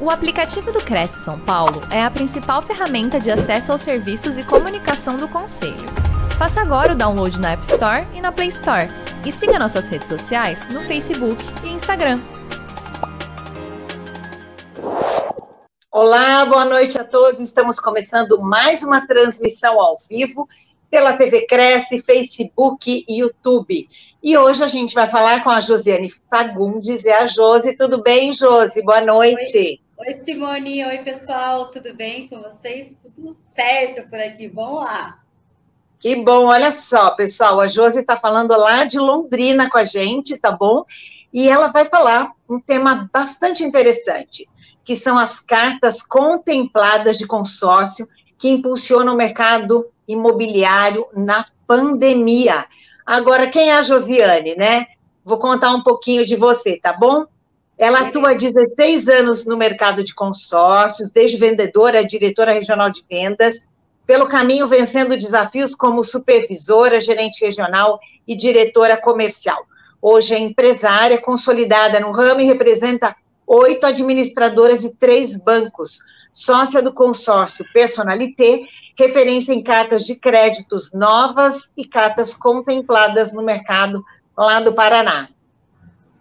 O aplicativo do Cresce São Paulo é a principal ferramenta de acesso aos serviços e comunicação do Conselho. Faça agora o download na App Store e na Play Store. E siga nossas redes sociais no Facebook e Instagram. Olá, boa noite a todos. Estamos começando mais uma transmissão ao vivo pela TV Cresce, Facebook e YouTube. E hoje a gente vai falar com a Josiane Fagundes. É a Josi. Tudo bem, Josi? Boa noite. Oi. Oi, Simone. Oi, pessoal. Tudo bem com vocês? Tudo certo por aqui. Vamos lá. Que bom. Olha só, pessoal. A Josi está falando lá de Londrina com a gente, tá bom? E ela vai falar um tema bastante interessante, que são as cartas contempladas de consórcio que impulsionam o mercado imobiliário na pandemia. Agora, quem é a Josiane, né? Vou contar um pouquinho de você, tá bom? Ela atua há 16 anos no mercado de consórcios, desde vendedora, diretora regional de vendas, pelo caminho vencendo desafios como supervisora, gerente regional e diretora comercial. Hoje é empresária consolidada no ramo e representa oito administradoras e três bancos, sócia do consórcio Personalité, referência em cartas de créditos novas e cartas contempladas no mercado lá do Paraná.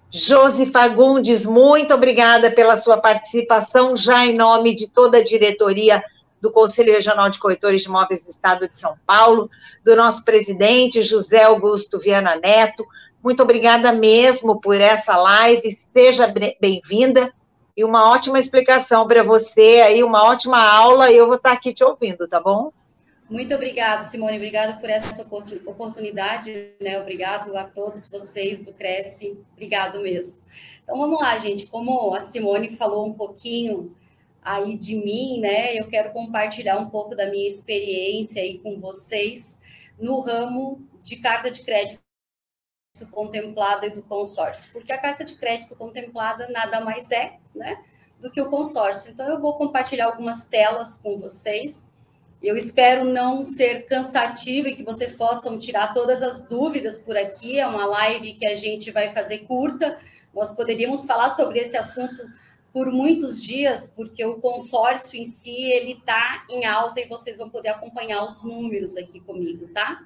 Josi Fagundes, muito obrigada pela sua participação, já em nome de toda a diretoria do Conselho Regional de Corretores de Imóveis do Estado de São Paulo, do nosso presidente José Augusto Viana Neto. Muito obrigada mesmo por essa live, seja bem-vinda e uma ótima explicação para você aí, uma ótima aula, eu vou estar aqui te ouvindo, tá bom? Muito obrigada, Simone. Obrigada por essa oportunidade, né? Obrigado a todos vocês do Cresce. Obrigado mesmo. Então vamos lá, gente. Como a Simone falou um pouquinho aí de mim, né? Eu quero compartilhar um pouco da minha experiência aí com vocês no ramo de carta de crédito contemplada e do consórcio, porque a carta de crédito contemplada nada mais é, né, do que o consórcio. Então eu vou compartilhar algumas telas com vocês eu espero não ser cansativo e que vocês possam tirar todas as dúvidas por aqui. É uma live que a gente vai fazer curta. Nós poderíamos falar sobre esse assunto por muitos dias, porque o consórcio em si ele está em alta e vocês vão poder acompanhar os números aqui comigo, tá?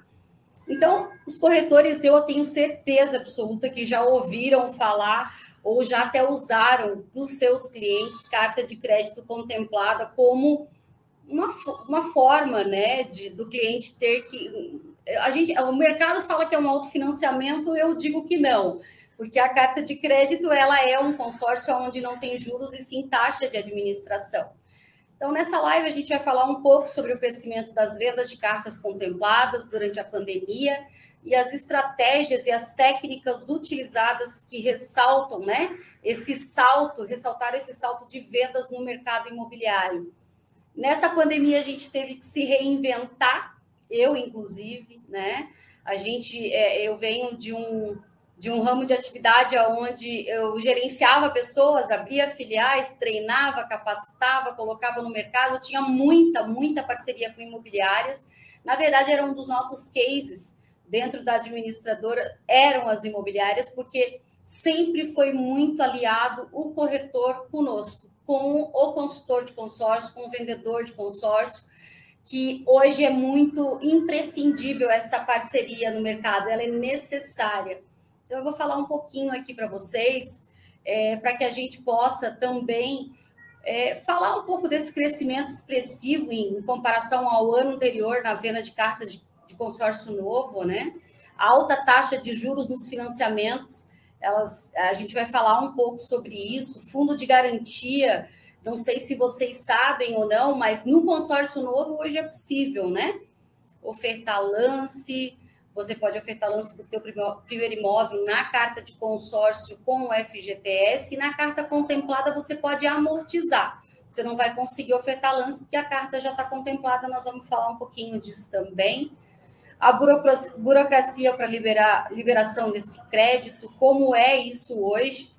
Então, os corretores, eu tenho certeza absoluta que já ouviram falar ou já até usaram para os seus clientes carta de crédito contemplada como uma, uma forma né, de, do cliente ter que. A gente, o mercado fala que é um autofinanciamento, eu digo que não, porque a carta de crédito ela é um consórcio onde não tem juros e sim taxa de administração. Então, nessa live, a gente vai falar um pouco sobre o crescimento das vendas de cartas contempladas durante a pandemia e as estratégias e as técnicas utilizadas que ressaltam né, esse salto, ressaltar esse salto de vendas no mercado imobiliário. Nessa pandemia, a gente teve que se reinventar, eu, inclusive, né? A gente, é, eu venho de um, de um ramo de atividade onde eu gerenciava pessoas, abria filiais, treinava, capacitava, colocava no mercado, tinha muita, muita parceria com imobiliárias. Na verdade, era um dos nossos cases dentro da administradora, eram as imobiliárias, porque sempre foi muito aliado o corretor conosco com o consultor de consórcio, com o vendedor de consórcio, que hoje é muito imprescindível essa parceria no mercado, ela é necessária. Então, eu vou falar um pouquinho aqui para vocês, é, para que a gente possa também é, falar um pouco desse crescimento expressivo em comparação ao ano anterior na venda de cartas de, de consórcio novo, né? A alta taxa de juros nos financiamentos elas, a gente vai falar um pouco sobre isso. Fundo de garantia, não sei se vocês sabem ou não, mas no consórcio novo hoje é possível, né? Ofertar lance, você pode ofertar lance do teu primeiro imóvel na carta de consórcio com o FGTS e na carta contemplada você pode amortizar. Você não vai conseguir ofertar lance porque a carta já está contemplada, nós vamos falar um pouquinho disso também a burocracia para liberar liberação desse crédito, como é isso hoje,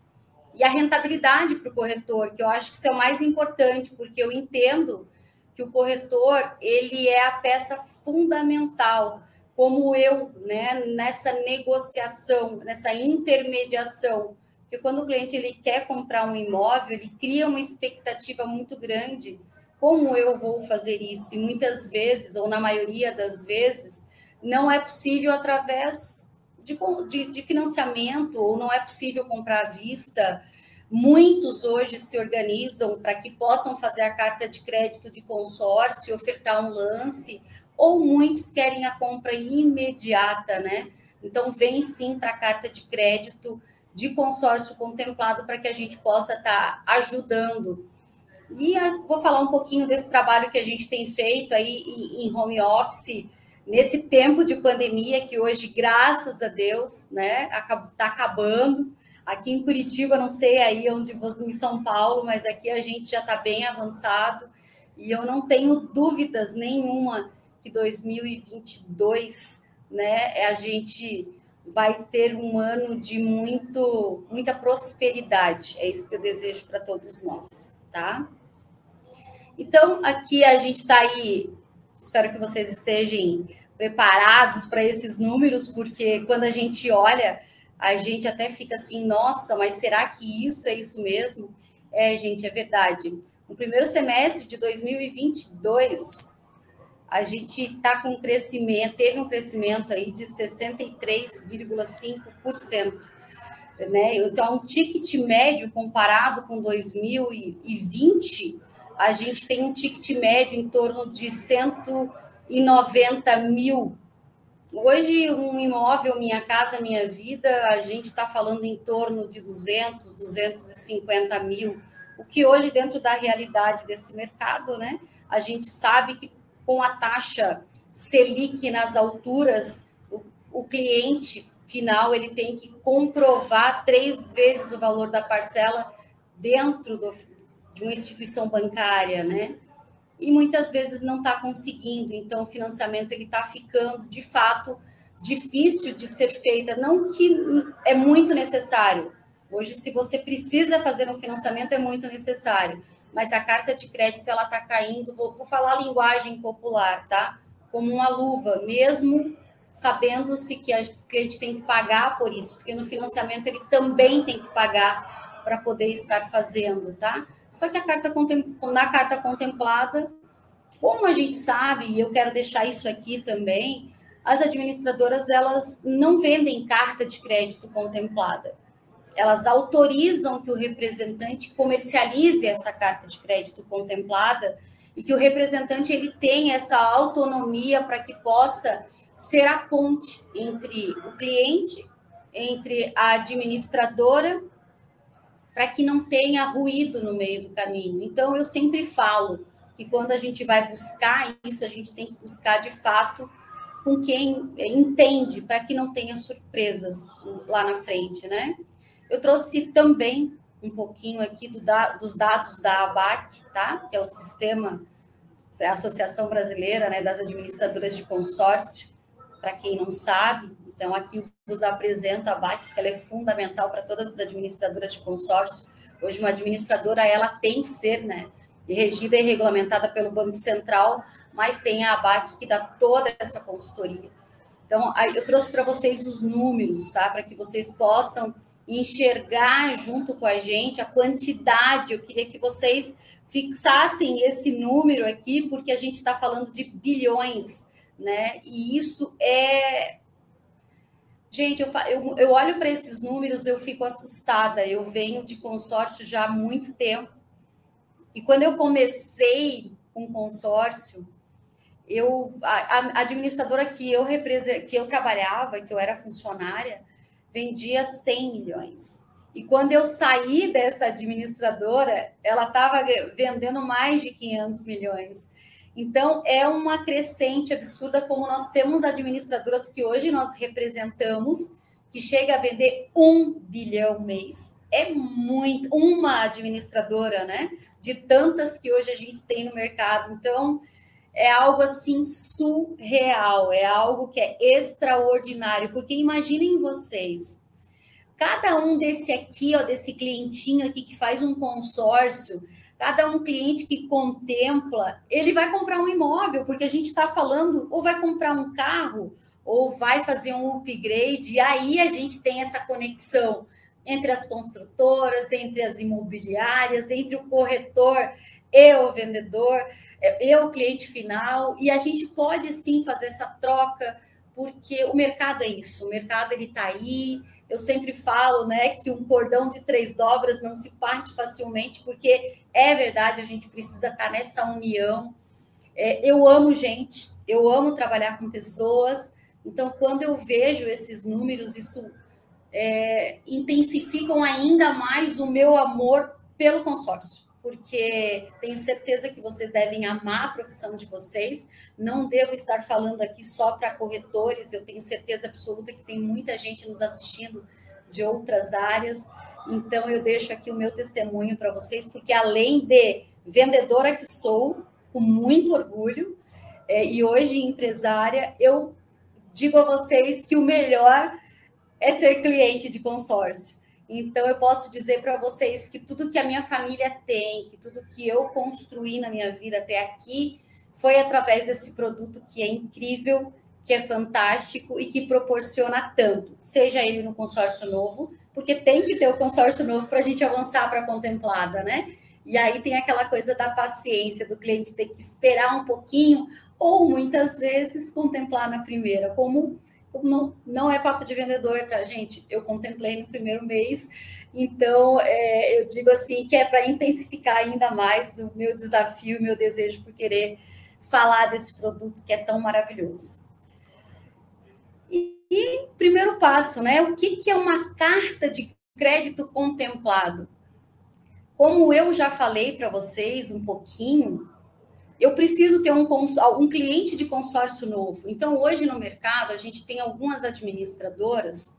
e a rentabilidade para o corretor, que eu acho que isso é o mais importante, porque eu entendo que o corretor ele é a peça fundamental, como eu, né, nessa negociação, nessa intermediação, Porque quando o cliente ele quer comprar um imóvel, ele cria uma expectativa muito grande. Como eu vou fazer isso? E muitas vezes, ou na maioria das vezes, não é possível através de, de, de financiamento, ou não é possível comprar à vista. Muitos hoje se organizam para que possam fazer a carta de crédito de consórcio, ofertar um lance, ou muitos querem a compra imediata, né? Então, vem sim para a carta de crédito de consórcio contemplado para que a gente possa estar tá ajudando. E vou falar um pouquinho desse trabalho que a gente tem feito aí em home office, nesse tempo de pandemia que hoje, graças a Deus, né, está acabando. Aqui em Curitiba, não sei aí onde em São Paulo, mas aqui a gente já está bem avançado e eu não tenho dúvidas nenhuma que 2022, né, a gente vai ter um ano de muito, muita prosperidade. É isso que eu desejo para todos nós, tá? Então, aqui a gente está aí, espero que vocês estejam preparados para esses números, porque quando a gente olha, a gente até fica assim, nossa, mas será que isso é isso mesmo? É, gente, é verdade. No primeiro semestre de 2022, a gente está com um crescimento, teve um crescimento aí de 63,5%. Né? Então, um ticket médio comparado com 2020, a gente tem um ticket médio em torno de 190 mil. Hoje, um imóvel, Minha Casa Minha Vida, a gente está falando em torno de 200, 250 mil, o que hoje, dentro da realidade desse mercado, né, a gente sabe que com a taxa Selic nas alturas, o, o cliente final ele tem que comprovar três vezes o valor da parcela dentro do, de uma instituição bancária, né? E muitas vezes não está conseguindo, então o financiamento ele está ficando de fato difícil de ser feita, não que é muito necessário. Hoje, se você precisa fazer um financiamento, é muito necessário mas a carta de crédito ela está caindo, vou, vou falar a linguagem popular, tá? Como uma luva, mesmo sabendo-se que a cliente tem que pagar por isso, porque no financiamento ele também tem que pagar para poder estar fazendo, tá? Só que a carta na carta contemplada, como a gente sabe, e eu quero deixar isso aqui também, as administradoras elas não vendem carta de crédito contemplada elas autorizam que o representante comercialize essa carta de crédito contemplada e que o representante ele tenha essa autonomia para que possa ser a ponte entre o cliente, entre a administradora, para que não tenha ruído no meio do caminho. Então, eu sempre falo que quando a gente vai buscar isso, a gente tem que buscar de fato com quem entende, para que não tenha surpresas lá na frente, né? Eu trouxe também um pouquinho aqui do dos dados da ABAC, tá? que é o sistema, é a Associação Brasileira né, das Administradoras de Consórcio, para quem não sabe. Então, aqui vos apresento a ABAC, que ela é fundamental para todas as administradoras de consórcio. Hoje, uma administradora, ela tem que ser né, regida e regulamentada pelo Banco Central, mas tem a ABAC que dá toda essa consultoria. Então, eu trouxe para vocês os números, tá? Para que vocês possam enxergar junto com a gente a quantidade. Eu queria que vocês fixassem esse número aqui, porque a gente está falando de bilhões, né? E isso é. Gente, eu, eu, eu olho para esses números, eu fico assustada. Eu venho de consórcio já há muito tempo. E quando eu comecei com consórcio, eu, a, a administradora que eu, que eu trabalhava, que eu era funcionária, vendia 100 milhões. E quando eu saí dessa administradora, ela estava vendendo mais de 500 milhões. Então, é uma crescente absurda, como nós temos administradoras que hoje nós representamos, que chega a vender um bilhão mês. É muito, uma administradora, né? De tantas que hoje a gente tem no mercado. Então, é algo assim surreal, é algo que é extraordinário, porque imaginem vocês, cada um desse aqui, ó, desse clientinho aqui que faz um consórcio, cada um cliente que contempla, ele vai comprar um imóvel, porque a gente está falando, ou vai comprar um carro, ou vai fazer um upgrade, e aí a gente tem essa conexão entre as construtoras, entre as imobiliárias, entre o corretor e o vendedor, é, e o cliente final, e a gente pode sim fazer essa troca, porque o mercado é isso, o mercado ele está aí. Eu sempre falo, né, que um cordão de três dobras não se parte facilmente, porque é verdade, a gente precisa estar tá nessa união. É, eu amo gente, eu amo trabalhar com pessoas, então quando eu vejo esses números, isso é, intensificam ainda mais o meu amor pelo consórcio, porque tenho certeza que vocês devem amar a profissão de vocês. Não devo estar falando aqui só para corretores, eu tenho certeza absoluta que tem muita gente nos assistindo de outras áreas. Então, eu deixo aqui o meu testemunho para vocês, porque além de vendedora que sou, com muito orgulho, é, e hoje empresária, eu digo a vocês que o melhor é ser cliente de consórcio. Então, eu posso dizer para vocês que tudo que a minha família tem, que tudo que eu construí na minha vida até aqui, foi através desse produto que é incrível, que é fantástico e que proporciona tanto, seja ele no consórcio novo, porque tem que ter o consórcio novo para a gente avançar para a contemplada, né? E aí tem aquela coisa da paciência, do cliente ter que esperar um pouquinho, ou muitas vezes contemplar na primeira, como não, não é papo de vendedor, tá, gente? Eu contemplei no primeiro mês, então é, eu digo assim que é para intensificar ainda mais o meu desafio, meu desejo por querer falar desse produto que é tão maravilhoso. E, e primeiro passo, né? O que, que é uma carta de crédito contemplado? Como eu já falei para vocês um pouquinho, eu preciso ter um, um cliente de consórcio novo. Então, hoje no mercado, a gente tem algumas administradoras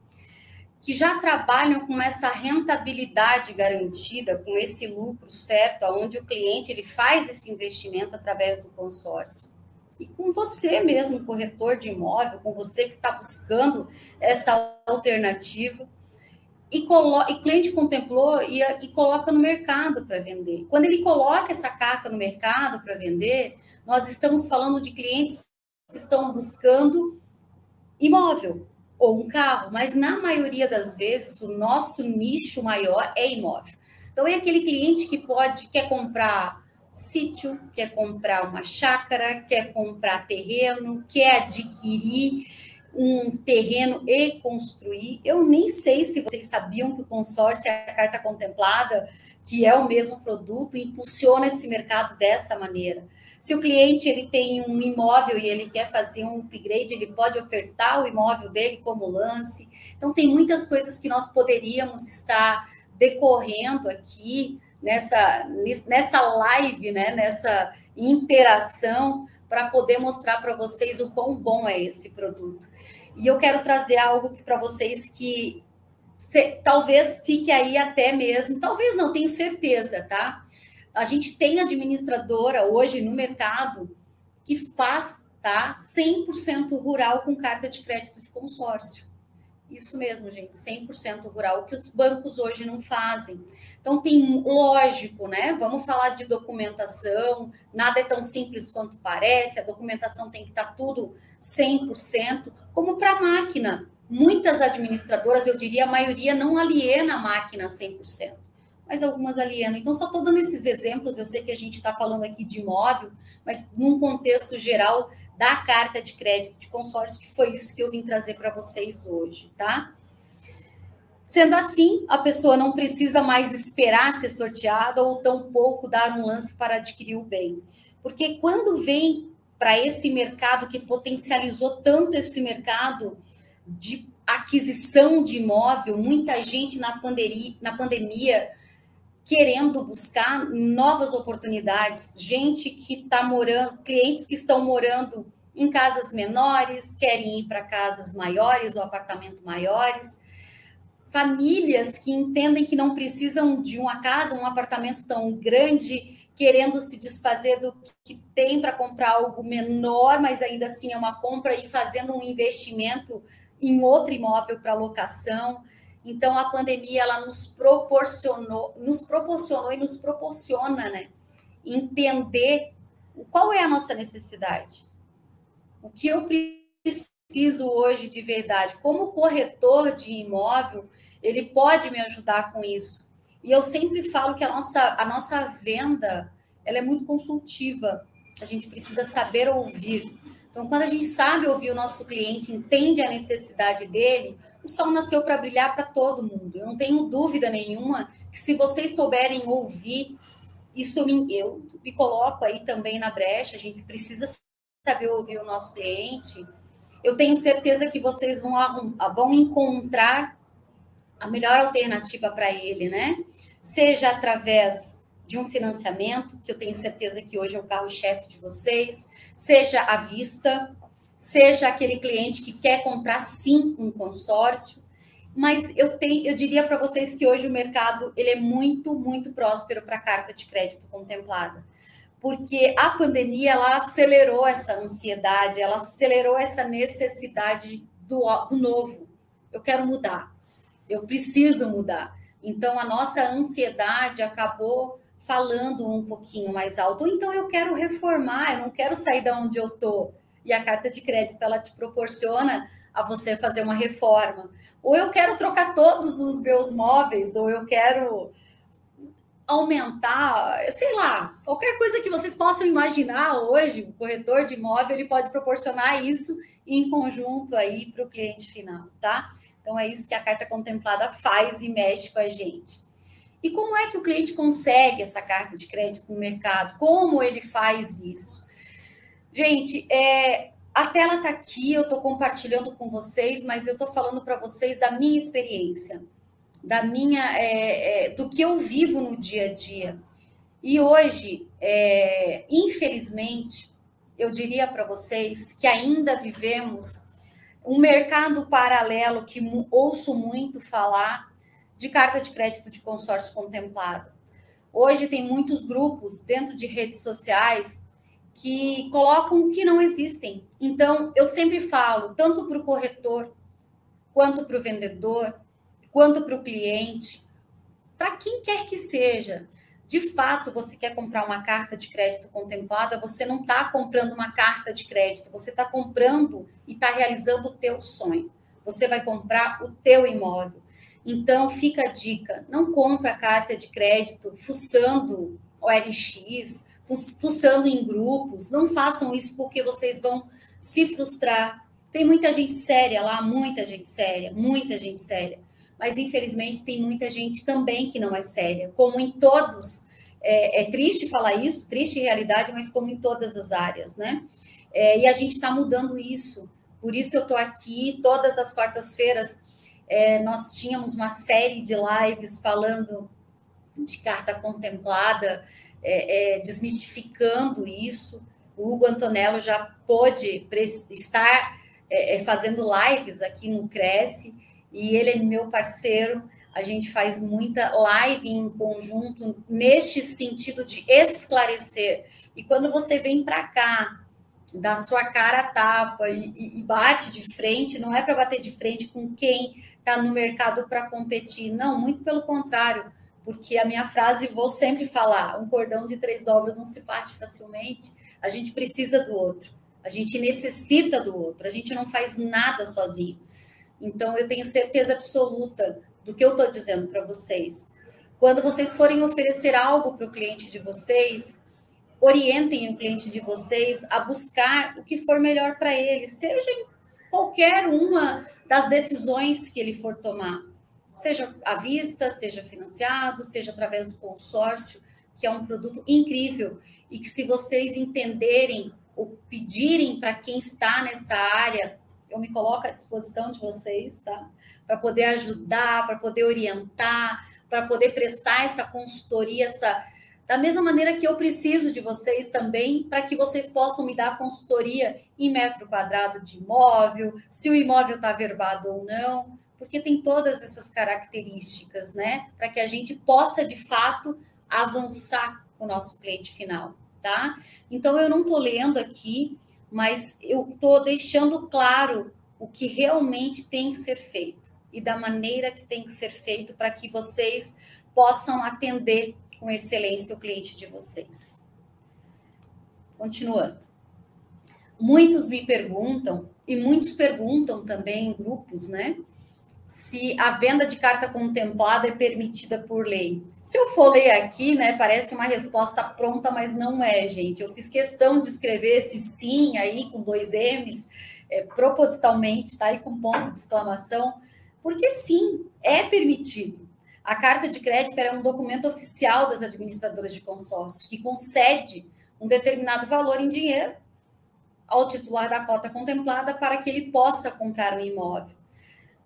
que já trabalham com essa rentabilidade garantida, com esse lucro certo, onde o cliente ele faz esse investimento através do consórcio. E com você mesmo, corretor de imóvel, com você que está buscando essa alternativa, e, e cliente contemplou e, e coloca no mercado para vender. Quando ele coloca essa carta no mercado para vender, nós estamos falando de clientes que estão buscando imóvel ou um carro, mas na maioria das vezes o nosso nicho maior é imóvel. Então é aquele cliente que pode quer comprar sítio, quer comprar uma chácara, quer comprar terreno, quer adquirir um terreno e construir. Eu nem sei se vocês sabiam que o consórcio é a carta contemplada, que é o mesmo produto, impulsiona esse mercado dessa maneira. Se o cliente ele tem um imóvel e ele quer fazer um upgrade, ele pode ofertar o imóvel dele como lance. Então tem muitas coisas que nós poderíamos estar decorrendo aqui nessa nessa live, né, nessa interação para poder mostrar para vocês o quão bom é esse produto. E eu quero trazer algo para vocês que se, talvez fique aí até mesmo, talvez não, tenho certeza, tá? A gente tem administradora hoje no mercado que faz tá 100% rural com carta de crédito de consórcio. Isso mesmo, gente, 100% rural, que os bancos hoje não fazem. Então, tem, lógico, né? Vamos falar de documentação, nada é tão simples quanto parece, a documentação tem que estar tudo 100%, como para a máquina. Muitas administradoras, eu diria a maioria, não aliena a máquina 100% mas algumas alienam. Então, só estou dando esses exemplos. Eu sei que a gente está falando aqui de imóvel, mas num contexto geral da carta de crédito de consórcio, que foi isso que eu vim trazer para vocês hoje, tá? Sendo assim, a pessoa não precisa mais esperar ser sorteada ou tampouco dar um lance para adquirir o bem. Porque quando vem para esse mercado que potencializou tanto esse mercado de aquisição de imóvel, muita gente na na pandemia querendo buscar novas oportunidades, gente que está morando, clientes que estão morando em casas menores, querem ir para casas maiores ou apartamentos maiores, famílias que entendem que não precisam de uma casa, um apartamento tão grande, querendo se desfazer do que tem para comprar algo menor, mas ainda assim é uma compra e fazendo um investimento em outro imóvel para locação. Então a pandemia ela nos proporcionou, nos proporcionou e nos proporciona, né, entender qual é a nossa necessidade. O que eu preciso hoje de verdade? Como corretor de imóvel, ele pode me ajudar com isso? E eu sempre falo que a nossa, a nossa venda ela é muito consultiva. A gente precisa saber ouvir. Então, quando a gente sabe ouvir o nosso cliente, entende a necessidade dele, o sol nasceu para brilhar para todo mundo. Eu não tenho dúvida nenhuma que se vocês souberem ouvir, isso eu me, eu me coloco aí também na brecha. A gente precisa saber ouvir o nosso cliente. Eu tenho certeza que vocês vão, vão encontrar a melhor alternativa para ele, né? Seja através de um financiamento, que eu tenho certeza que hoje é o carro-chefe de vocês, seja à vista, seja aquele cliente que quer comprar sim um consórcio, mas eu tenho, eu diria para vocês que hoje o mercado ele é muito, muito próspero para carta de crédito contemplada. Porque a pandemia ela acelerou essa ansiedade, ela acelerou essa necessidade do, do novo. Eu quero mudar. Eu preciso mudar. Então a nossa ansiedade acabou falando um pouquinho mais alto. Ou então eu quero reformar, eu não quero sair da onde eu tô. E a carta de crédito ela te proporciona a você fazer uma reforma. Ou eu quero trocar todos os meus móveis, ou eu quero aumentar, sei lá, qualquer coisa que vocês possam imaginar hoje, o corretor de imóvel ele pode proporcionar isso em conjunto aí para o cliente final, tá? Então é isso que a carta contemplada faz e mexe com a gente. E como é que o cliente consegue essa carta de crédito no mercado? Como ele faz isso? Gente, é, a tela está aqui, eu estou compartilhando com vocês, mas eu estou falando para vocês da minha experiência, da minha, é, é, do que eu vivo no dia a dia. E hoje, é, infelizmente, eu diria para vocês que ainda vivemos um mercado paralelo que ouço muito falar, de carta de crédito de consórcio contemplado. Hoje tem muitos grupos dentro de redes sociais que colocam que não existem. Então, eu sempre falo, tanto para o corretor, quanto para o vendedor, quanto para o cliente, para quem quer que seja. De fato, você quer comprar uma carta de crédito contemplada, você não está comprando uma carta de crédito, você está comprando e está realizando o teu sonho. Você vai comprar o teu imóvel. Então, fica a dica: não compra carta de crédito fuçando o LX, fuçando em grupos. Não façam isso porque vocês vão se frustrar. Tem muita gente séria lá, muita gente séria, muita gente séria. Mas, infelizmente, tem muita gente também que não é séria, como em todos. É, é triste falar isso, triste realidade, mas como em todas as áreas, né? É, e a gente está mudando isso. Por isso eu estou aqui todas as quartas-feiras é, nós tínhamos uma série de lives falando de carta contemplada, é, é, desmistificando isso. O Hugo Antonello já pôde estar é, é, fazendo lives aqui no Cresce, e ele é meu parceiro. A gente faz muita live em conjunto neste sentido de esclarecer. E quando você vem para cá, dá sua cara a tapa e, e, bate de frente, não é para bater de frente com quem está no mercado para competir. Não, muito pelo contrário, porque a minha frase vou sempre falar: um cordão de três dobras não se parte facilmente. A gente precisa do outro, a gente necessita do outro, a gente não faz nada sozinho. Então, eu tenho certeza absoluta do que eu estou dizendo para vocês. Quando vocês forem oferecer algo para o cliente de vocês, orientem o cliente de vocês a buscar o que for melhor para ele, seja em qualquer uma das decisões que ele for tomar, seja à vista, seja financiado, seja através do consórcio, que é um produto incrível e que se vocês entenderem ou pedirem para quem está nessa área, eu me coloco à disposição de vocês, tá? Para poder ajudar, para poder orientar, para poder prestar essa consultoria, essa da mesma maneira que eu preciso de vocês também para que vocês possam me dar consultoria em metro quadrado de imóvel, se o imóvel está verbado ou não, porque tem todas essas características, né? Para que a gente possa, de fato, avançar com o nosso cliente final, tá? Então, eu não estou lendo aqui, mas eu estou deixando claro o que realmente tem que ser feito e da maneira que tem que ser feito para que vocês possam atender com excelência o cliente de vocês. Continuando. muitos me perguntam, e muitos perguntam também em grupos, né? Se a venda de carta contemplada é permitida por lei. Se eu for ler aqui, né, parece uma resposta pronta, mas não é, gente. Eu fiz questão de escrever esse sim aí com dois M's, é, propositalmente, tá? E com ponto de exclamação, porque sim, é permitido. A carta de crédito é um documento oficial das administradoras de consórcio que concede um determinado valor em dinheiro ao titular da cota contemplada para que ele possa comprar um imóvel.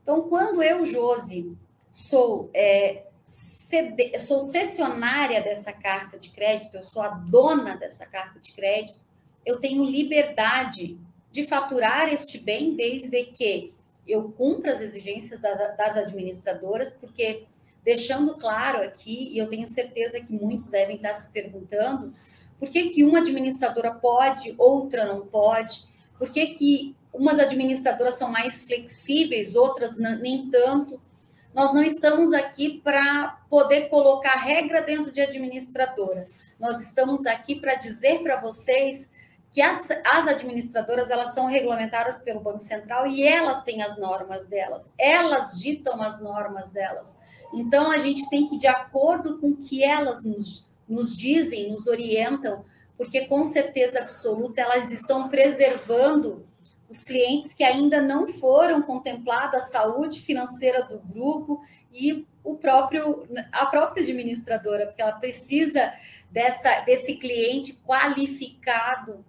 Então, quando eu, Josi, sou, é, cede, sou cessionária dessa carta de crédito, eu sou a dona dessa carta de crédito, eu tenho liberdade de faturar este bem desde que eu cumpra as exigências das, das administradoras, porque deixando claro aqui, e eu tenho certeza que muitos devem estar se perguntando, por que, que uma administradora pode, outra não pode? Por que, que umas administradoras são mais flexíveis, outras nem tanto? Nós não estamos aqui para poder colocar regra dentro de administradora. Nós estamos aqui para dizer para vocês que as, as, administradoras elas são regulamentadas pelo Banco Central e elas têm as normas delas, elas ditam as normas delas. Então a gente tem que ir de acordo com o que elas nos nos dizem, nos orientam, porque com certeza absoluta elas estão preservando os clientes que ainda não foram contemplados, a saúde financeira do grupo e o próprio a própria administradora, porque ela precisa dessa desse cliente qualificado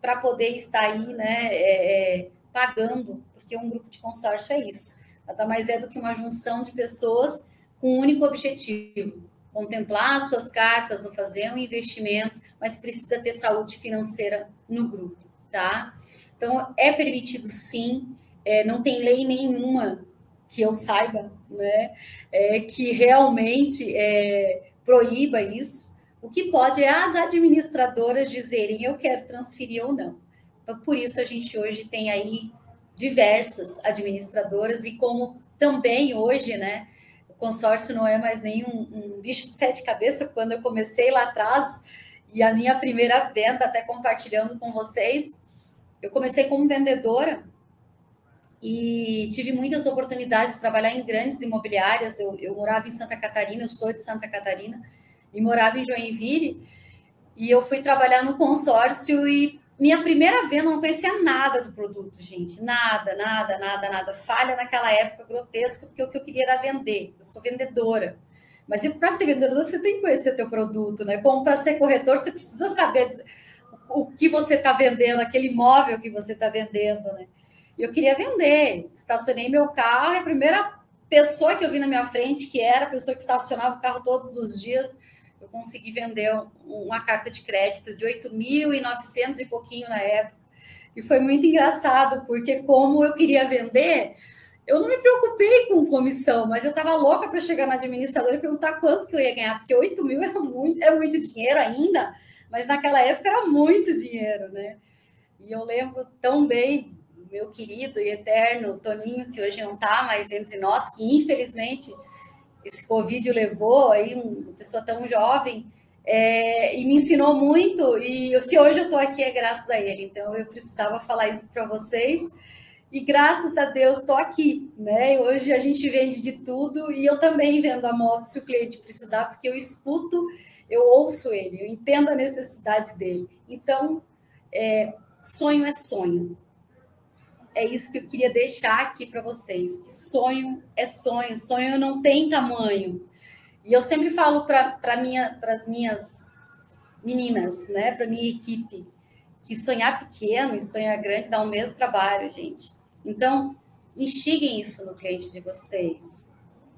para poder estar aí, né, é, é, pagando, porque um grupo de consórcio é isso. Nada mais é do que uma junção de pessoas com um único objetivo, contemplar suas cartas ou fazer um investimento, mas precisa ter saúde financeira no grupo, tá? Então, é permitido sim, é, não tem lei nenhuma que eu saiba, né, é, que realmente é, proíba isso. O que pode é as administradoras dizerem eu quero transferir ou não. Então, por isso a gente hoje tem aí diversas administradoras e como também hoje, né, consórcio não é mais nenhum um bicho de sete cabeças. Quando eu comecei lá atrás, e a minha primeira venda, até compartilhando com vocês, eu comecei como vendedora e tive muitas oportunidades de trabalhar em grandes imobiliárias. Eu, eu morava em Santa Catarina, eu sou de Santa Catarina, e morava em Joinville. E eu fui trabalhar no consórcio e minha primeira venda, eu não conhecia nada do produto, gente. Nada, nada, nada, nada. Falha naquela época grotesca, porque o que eu queria era vender. Eu sou vendedora. Mas para ser vendedora, você tem que conhecer teu produto, né? Como para ser corretor, você precisa saber o que você está vendendo, aquele imóvel que você está vendendo, né? Eu queria vender. Estacionei meu carro e a primeira pessoa que eu vi na minha frente, que era a pessoa que estacionava o carro todos os dias, eu consegui vender uma carta de crédito de 8.900 e pouquinho na época. E foi muito engraçado, porque como eu queria vender, eu não me preocupei com comissão, mas eu estava louca para chegar na administradora e perguntar quanto que eu ia ganhar, porque 8 mil era muito, é muito dinheiro ainda, mas naquela época era muito dinheiro, né? E eu lembro tão bem meu querido e eterno Toninho, que hoje não está mais entre nós, que infelizmente esse Covid levou aí uma pessoa tão jovem é, e me ensinou muito. E se hoje eu estou aqui é graças a ele. Então eu precisava falar isso para vocês. E graças a Deus estou aqui, né? Hoje a gente vende de tudo e eu também vendo a moto se o cliente precisar, porque eu escuto, eu ouço ele, eu entendo a necessidade dele. Então, é, sonho é sonho é isso que eu queria deixar aqui para vocês, que sonho é sonho, sonho não tem tamanho. E eu sempre falo para minha, as minhas meninas, né, para minha equipe, que sonhar pequeno e sonhar grande dá o mesmo trabalho, gente. Então, instiguem isso no cliente de vocês.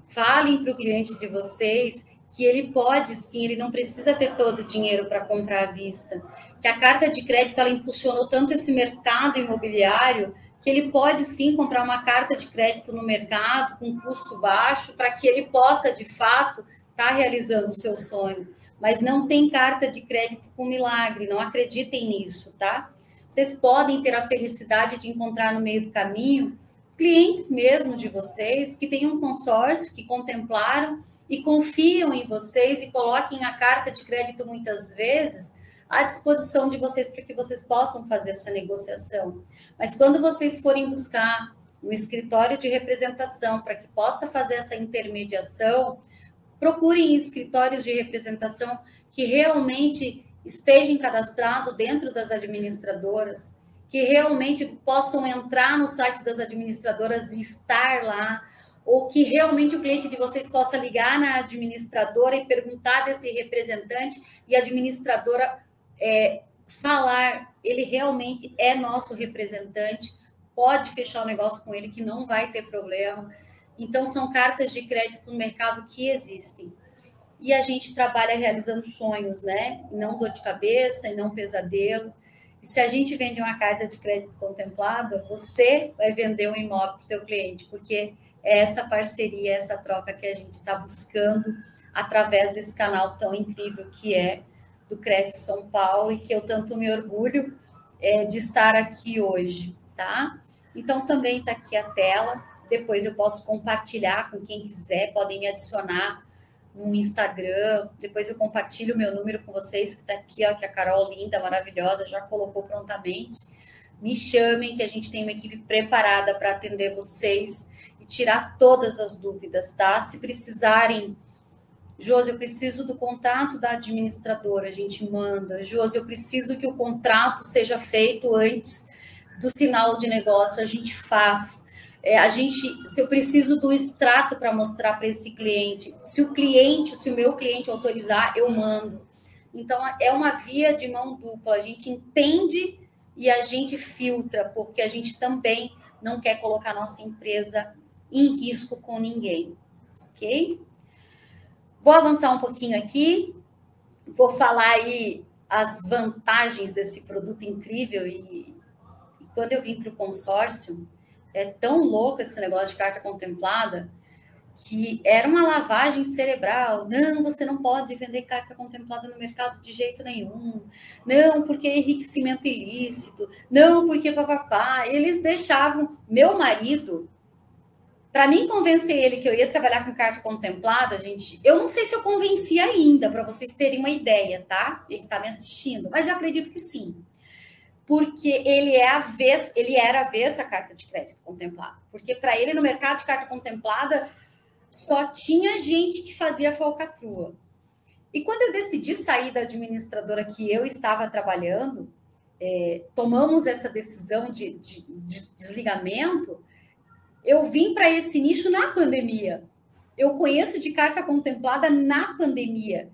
Falem para o cliente de vocês que ele pode sim, ele não precisa ter todo o dinheiro para comprar à vista. Que a carta de crédito ela impulsionou tanto esse mercado imobiliário que ele pode sim comprar uma carta de crédito no mercado com custo baixo para que ele possa de fato estar tá realizando o seu sonho. Mas não tem carta de crédito com milagre, não acreditem nisso, tá? Vocês podem ter a felicidade de encontrar no meio do caminho clientes mesmo de vocês que têm um consórcio, que contemplaram e confiam em vocês e coloquem a carta de crédito muitas vezes à disposição de vocês para que vocês possam fazer essa negociação. Mas quando vocês forem buscar um escritório de representação para que possa fazer essa intermediação, procurem escritórios de representação que realmente estejam cadastrados dentro das administradoras, que realmente possam entrar no site das administradoras e estar lá, ou que realmente o cliente de vocês possa ligar na administradora e perguntar desse representante e a administradora é, falar, ele realmente é nosso representante, pode fechar o negócio com ele que não vai ter problema. Então, são cartas de crédito no mercado que existem. E a gente trabalha realizando sonhos, né? Não dor de cabeça, e não pesadelo. E se a gente vende uma carta de crédito contemplada, você vai vender um imóvel para o teu cliente, porque essa parceria, essa troca que a gente está buscando através desse canal tão incrível que é do Cresce São Paulo e que eu tanto me orgulho é, de estar aqui hoje, tá? Então também está aqui a tela. Depois eu posso compartilhar com quem quiser, podem me adicionar no Instagram. Depois eu compartilho o meu número com vocês, que está aqui, ó, que a Carol linda, maravilhosa, já colocou prontamente. Me chamem, que a gente tem uma equipe preparada para atender vocês e tirar todas as dúvidas, tá? Se precisarem, Josi, eu preciso do contato da administradora, a gente manda. Josi, eu preciso que o contrato seja feito antes do sinal de negócio, a gente faz. É, a gente, se eu preciso do extrato para mostrar para esse cliente, se o cliente, se o meu cliente autorizar, eu mando. Então é uma via de mão dupla. A gente entende e a gente filtra, porque a gente também não quer colocar nossa empresa em risco com ninguém, ok? Vou avançar um pouquinho aqui, vou falar aí as vantagens desse produto incrível e, e quando eu vim para o consórcio, é tão louco esse negócio de carta contemplada que era uma lavagem cerebral. Não, você não pode vender carta contemplada no mercado de jeito nenhum. Não, porque é enriquecimento ilícito. Não, porque papapá. Eles deixavam meu marido para mim convencer ele que eu ia trabalhar com carta contemplada, gente, eu não sei se eu convenci ainda, para vocês terem uma ideia, tá? Ele está me assistindo, mas eu acredito que sim. Porque ele é a vez, ele era a vez a carta de crédito contemplada. Porque para ele no mercado de carta contemplada só tinha gente que fazia falcatrua. E quando eu decidi sair da administradora que eu estava trabalhando, é, tomamos essa decisão de, de, de desligamento eu vim para esse nicho na pandemia. Eu conheço de carta contemplada na pandemia,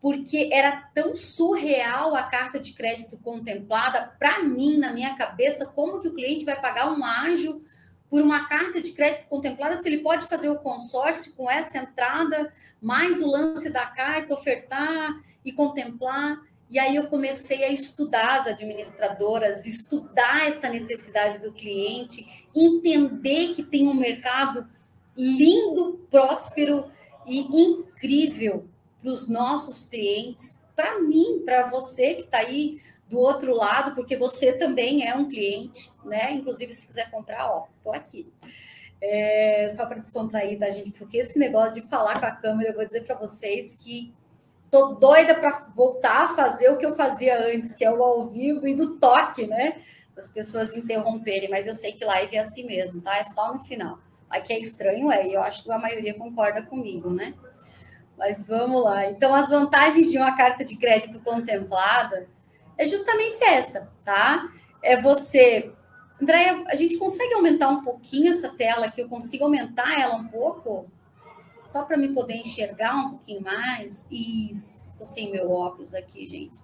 porque era tão surreal a carta de crédito contemplada para mim, na minha cabeça, como que o cliente vai pagar um ágio por uma carta de crédito contemplada se ele pode fazer o consórcio com essa entrada, mais o lance da carta, ofertar e contemplar. E aí eu comecei a estudar as administradoras, estudar essa necessidade do cliente, entender que tem um mercado lindo, próspero e incrível para os nossos clientes, para mim, para você que está aí do outro lado, porque você também é um cliente, né? Inclusive, se quiser comprar, ó, tô aqui. É, só para descontrair, tá, gente? Porque esse negócio de falar com a câmera, eu vou dizer para vocês que tô doida para voltar a fazer o que eu fazia antes, que é o ao vivo e do toque, né? As pessoas interromperem, mas eu sei que live é assim mesmo, tá? É só no final. Aqui é estranho, é, e eu acho que a maioria concorda comigo, né? Mas vamos lá. Então, as vantagens de uma carta de crédito contemplada é justamente essa, tá? É você. Andréia, a gente consegue aumentar um pouquinho essa tela aqui? Eu consigo aumentar ela um pouco? Só para me poder enxergar um pouquinho mais. Isso, estou sem meu óculos aqui, gente.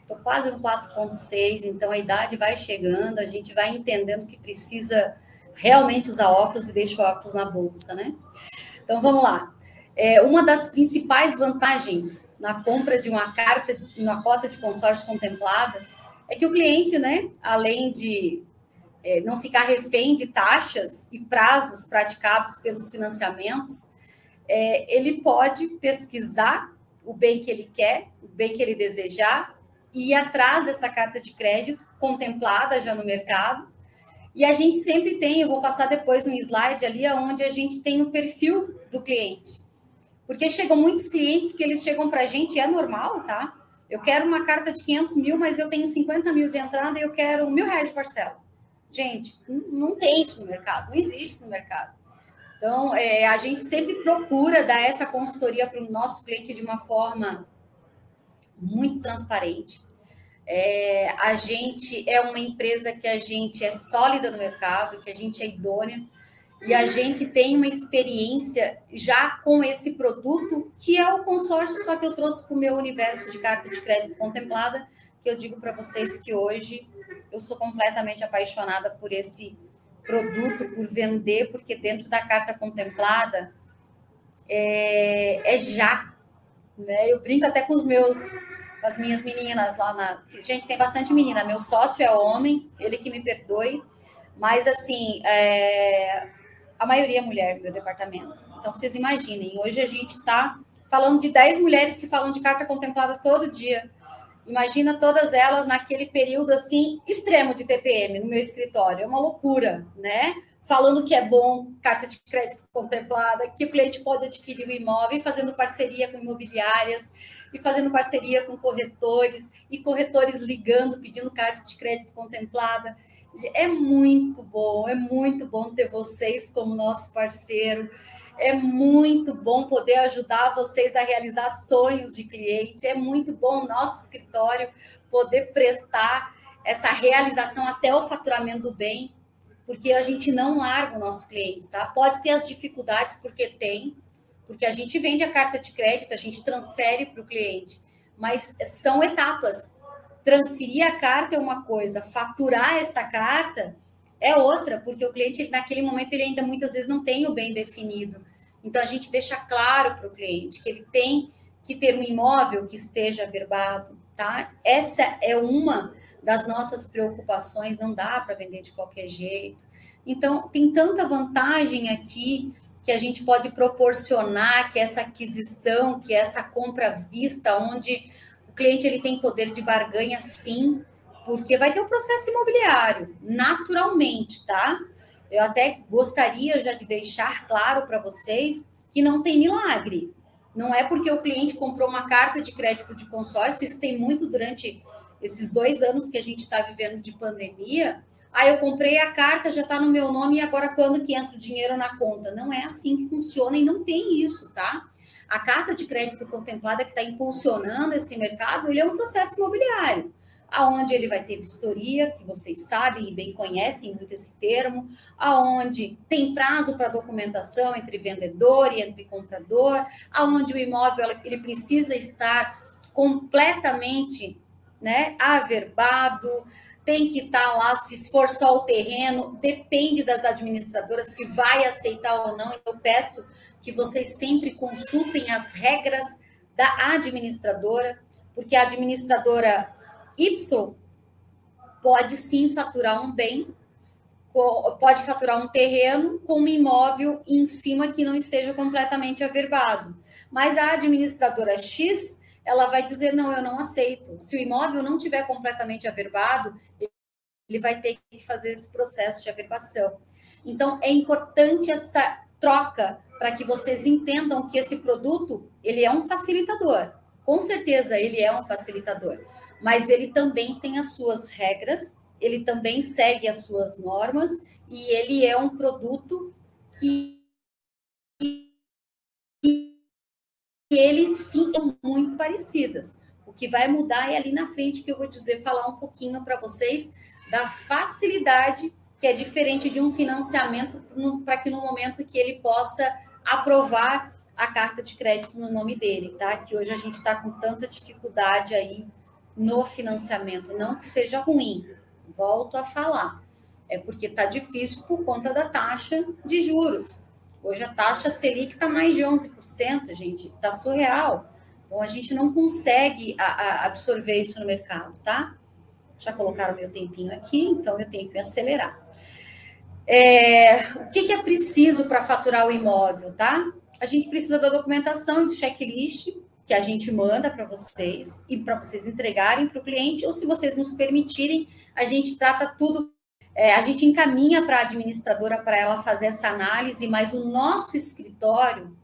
Estou quase no 4.6, então a idade vai chegando, a gente vai entendendo que precisa realmente usar óculos e deixa o óculos na bolsa, né? Então vamos lá. É, uma das principais vantagens na compra de uma carta, uma cota de consórcio contemplada, é que o cliente, né, além de é, não ficar refém de taxas e prazos praticados pelos financiamentos, é, ele pode pesquisar o bem que ele quer, o bem que ele desejar, e ir atrás dessa carta de crédito contemplada já no mercado. E a gente sempre tem, eu vou passar depois um slide ali, onde a gente tem o perfil do cliente. Porque chegam muitos clientes que eles chegam para a gente, e é normal, tá? Eu quero uma carta de 500 mil, mas eu tenho 50 mil de entrada e eu quero mil reais de parcela. Gente, não tem isso no mercado, não existe isso no mercado. Então, é, a gente sempre procura dar essa consultoria para o nosso cliente de uma forma muito transparente. É, a gente é uma empresa que a gente é sólida no mercado, que a gente é idônea e a gente tem uma experiência já com esse produto, que é o consórcio, só que eu trouxe para o meu universo de carta de crédito contemplada, que eu digo para vocês que hoje eu sou completamente apaixonada por esse produto, por vender, porque dentro da carta contemplada é, é já. Né? Eu brinco até com os meus as minhas meninas lá na. Gente, tem bastante menina. Meu sócio é homem, ele que me perdoe. Mas, assim, é a maioria é mulher no meu departamento. Então, vocês imaginem, hoje a gente está falando de 10 mulheres que falam de carta contemplada todo dia. Imagina todas elas naquele período assim extremo de TPM no meu escritório. É uma loucura, né? Falando que é bom carta de crédito contemplada, que o cliente pode adquirir o imóvel, fazendo parceria com imobiliárias, e fazendo parceria com corretores, e corretores ligando, pedindo carta de crédito contemplada. É muito bom, é muito bom ter vocês como nosso parceiro. É muito bom poder ajudar vocês a realizar sonhos de clientes. É muito bom nosso escritório poder prestar essa realização até o faturamento do bem, porque a gente não larga o nosso cliente, tá? Pode ter as dificuldades, porque tem, porque a gente vende a carta de crédito, a gente transfere para o cliente, mas são etapas transferir a carta é uma coisa, faturar essa carta é outra, porque o cliente, ele, naquele momento, ele ainda muitas vezes não tem o bem definido. Então, a gente deixa claro para o cliente que ele tem que ter um imóvel que esteja averbado, tá? Essa é uma das nossas preocupações, não dá para vender de qualquer jeito. Então, tem tanta vantagem aqui que a gente pode proporcionar, que essa aquisição, que essa compra vista, onde o cliente ele tem poder de barganha, sim, porque vai ter um processo imobiliário, naturalmente, tá? Eu até gostaria já de deixar claro para vocês que não tem milagre. Não é porque o cliente comprou uma carta de crédito de consórcio, isso tem muito durante esses dois anos que a gente está vivendo de pandemia. Ah, eu comprei a carta, já está no meu nome, e agora quando que entra o dinheiro na conta? Não é assim que funciona e não tem isso, tá? a carta de crédito contemplada que está impulsionando esse mercado, ele é um processo imobiliário, aonde ele vai ter vistoria, que vocês sabem e bem conhecem muito esse termo, aonde tem prazo para documentação entre vendedor e entre comprador, aonde o imóvel ele precisa estar completamente né, averbado, tem que estar tá lá, se esforçar o terreno, depende das administradoras se vai aceitar ou não. Então, eu peço que vocês sempre consultem as regras da administradora, porque a administradora Y pode sim faturar um bem, pode faturar um terreno com um imóvel em cima que não esteja completamente averbado. Mas a administradora X, ela vai dizer: não, eu não aceito. Se o imóvel não tiver completamente averbado, ele vai ter que fazer esse processo de averbação. Então, é importante essa troca para que vocês entendam que esse produto ele é um facilitador. Com certeza ele é um facilitador, mas ele também tem as suas regras, ele também segue as suas normas e ele é um produto que eles sim são muito parecidas. O que vai mudar é ali na frente que eu vou dizer, falar um pouquinho para vocês da facilidade que é diferente de um financiamento para que no momento que ele possa aprovar a carta de crédito no nome dele, tá? Que hoje a gente está com tanta dificuldade aí no financiamento. Não que seja ruim, volto a falar. É porque está difícil por conta da taxa de juros. Hoje a taxa Selic está mais de 11%, gente. Está surreal. Então a gente não consegue a, a absorver isso no mercado, tá? Já colocaram meu tempinho aqui, então eu tenho que acelerar. É, o que, que é preciso para faturar o imóvel, tá? A gente precisa da documentação de checklist que a gente manda para vocês e para vocês entregarem para o cliente, ou se vocês nos permitirem, a gente trata tudo, é, a gente encaminha para a administradora para ela fazer essa análise, mas o nosso escritório,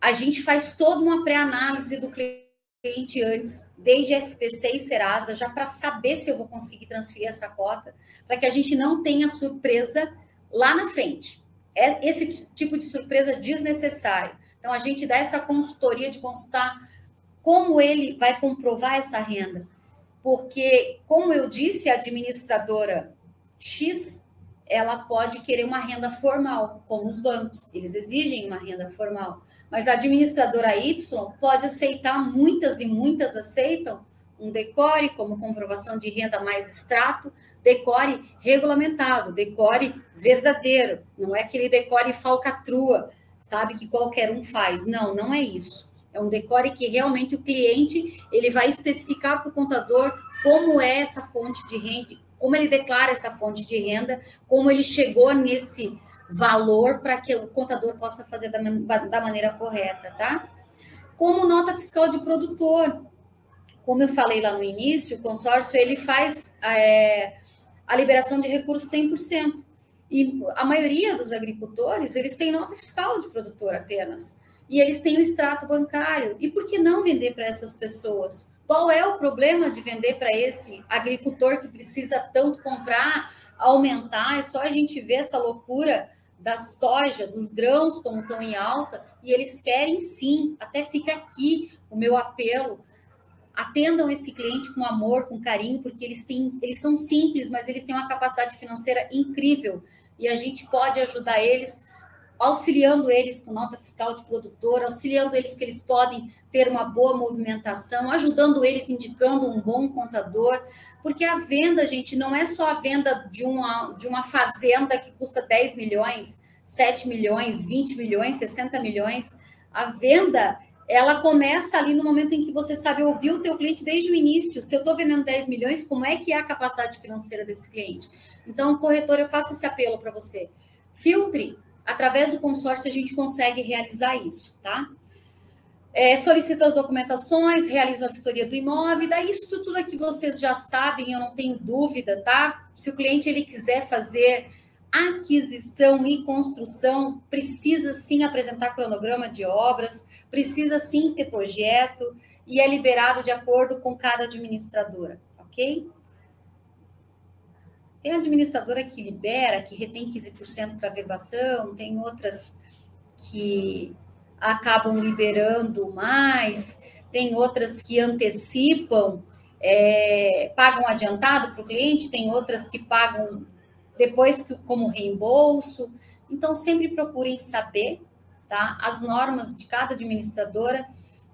a gente faz toda uma pré-análise do cliente antes, desde SPC e Serasa, já para saber se eu vou conseguir transferir essa cota, para que a gente não tenha surpresa lá na frente. É esse tipo de surpresa desnecessário. Então, a gente dá essa consultoria de consultar como ele vai comprovar essa renda. Porque, como eu disse, a administradora X, ela pode querer uma renda formal, como os bancos, eles exigem uma renda formal. Mas a administradora Y pode aceitar, muitas e muitas aceitam, um decore como comprovação de renda mais extrato, decore regulamentado, decore verdadeiro, não é aquele decore falcatrua, sabe, que qualquer um faz. Não, não é isso. É um decore que realmente o cliente ele vai especificar para o contador como é essa fonte de renda, como ele declara essa fonte de renda, como ele chegou nesse valor para que o contador possa fazer da, da maneira correta, tá? Como nota fiscal de produtor. Como eu falei lá no início, o consórcio ele faz é, a liberação de recursos 100%. E a maioria dos agricultores, eles têm nota fiscal de produtor apenas. E eles têm o extrato bancário. E por que não vender para essas pessoas? Qual é o problema de vender para esse agricultor que precisa tanto comprar, aumentar? É só a gente ver essa loucura da soja, dos grãos, como estão em alta, e eles querem sim, até fica aqui o meu apelo. Atendam esse cliente com amor, com carinho, porque eles têm, eles são simples, mas eles têm uma capacidade financeira incrível e a gente pode ajudar eles auxiliando eles com nota fiscal de produtor, auxiliando eles que eles podem ter uma boa movimentação, ajudando eles indicando um bom contador, porque a venda, gente, não é só a venda de uma, de uma fazenda que custa 10 milhões, 7 milhões, 20 milhões, 60 milhões. A venda, ela começa ali no momento em que você sabe ouvir o teu cliente desde o início. Se eu estou vendendo 10 milhões, como é que é a capacidade financeira desse cliente? Então, corretor, eu faço esse apelo para você. Filtre Através do consórcio, a gente consegue realizar isso, tá? É, solicita as documentações, realiza a vistoria do imóvel, daí isso tudo que vocês já sabem, eu não tenho dúvida, tá? Se o cliente ele quiser fazer aquisição e construção, precisa sim apresentar cronograma de obras, precisa sim ter projeto e é liberado de acordo com cada administradora, ok? Tem administradora que libera, que retém 15% para verbação, tem outras que acabam liberando mais, tem outras que antecipam, é, pagam adiantado para o cliente, tem outras que pagam depois como reembolso. Então, sempre procurem saber tá, as normas de cada administradora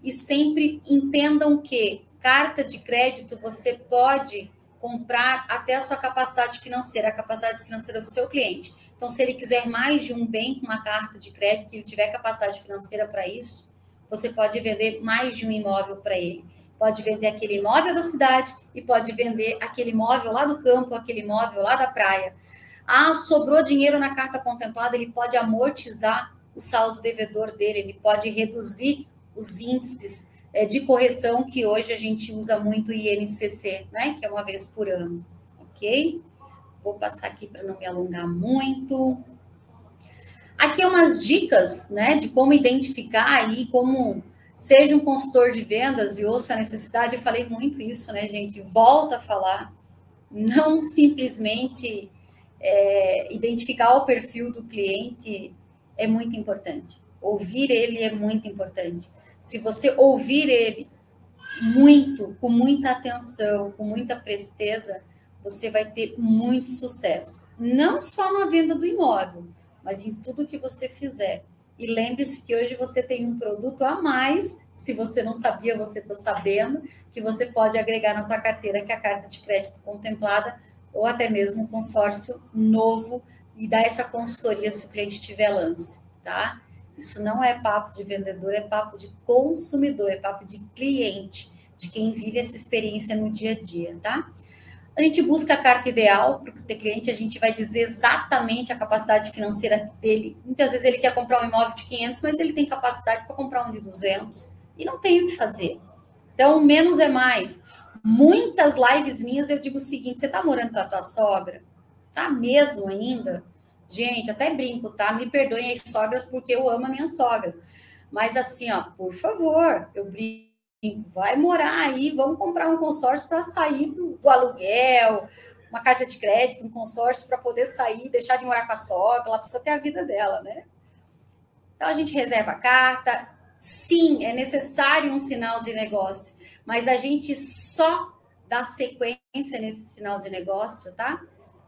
e sempre entendam que carta de crédito você pode comprar até a sua capacidade financeira, a capacidade financeira do seu cliente. Então, se ele quiser mais de um bem com uma carta de crédito e ele tiver capacidade financeira para isso, você pode vender mais de um imóvel para ele. Pode vender aquele imóvel da cidade e pode vender aquele imóvel lá do campo, aquele imóvel lá da praia. Ah, sobrou dinheiro na carta contemplada, ele pode amortizar o saldo devedor dele, ele pode reduzir os índices é, de correção, que hoje a gente usa muito INCC, né? Que é uma vez por ano, ok? Vou passar aqui para não me alongar muito. Aqui é umas dicas, né, de como identificar aí, como seja um consultor de vendas e ouça a necessidade. Eu falei muito isso, né, gente? Volta a falar. Não simplesmente é, identificar o perfil do cliente é muito importante. Ouvir ele é muito importante se você ouvir ele muito, com muita atenção, com muita presteza, você vai ter muito sucesso. Não só na venda do imóvel, mas em tudo que você fizer. E lembre-se que hoje você tem um produto a mais, se você não sabia, você está sabendo, que você pode agregar na sua carteira, que é a carta de crédito contemplada, ou até mesmo um consórcio novo, e dar essa consultoria se o cliente tiver lance, tá? Isso não é papo de vendedor, é papo de consumidor, é papo de cliente, de quem vive essa experiência no dia a dia, tá? A gente busca a carta ideal para o cliente, a gente vai dizer exatamente a capacidade financeira dele. Muitas vezes ele quer comprar um imóvel de 500, mas ele tem capacidade para comprar um de 200 e não tem o que fazer. Então, menos é mais. Muitas lives minhas eu digo o seguinte: você está morando com a tua sogra? Tá mesmo ainda? Gente, até brinco, tá? Me perdoem as sogras porque eu amo a minha sogra. Mas assim, ó, por favor, eu brinco vai morar aí, vamos comprar um consórcio para sair do, do, aluguel, uma carta de crédito, um consórcio para poder sair, deixar de morar com a sogra, ela precisa ter a vida dela, né? Então a gente reserva a carta. Sim, é necessário um sinal de negócio, mas a gente só dá sequência nesse sinal de negócio, tá?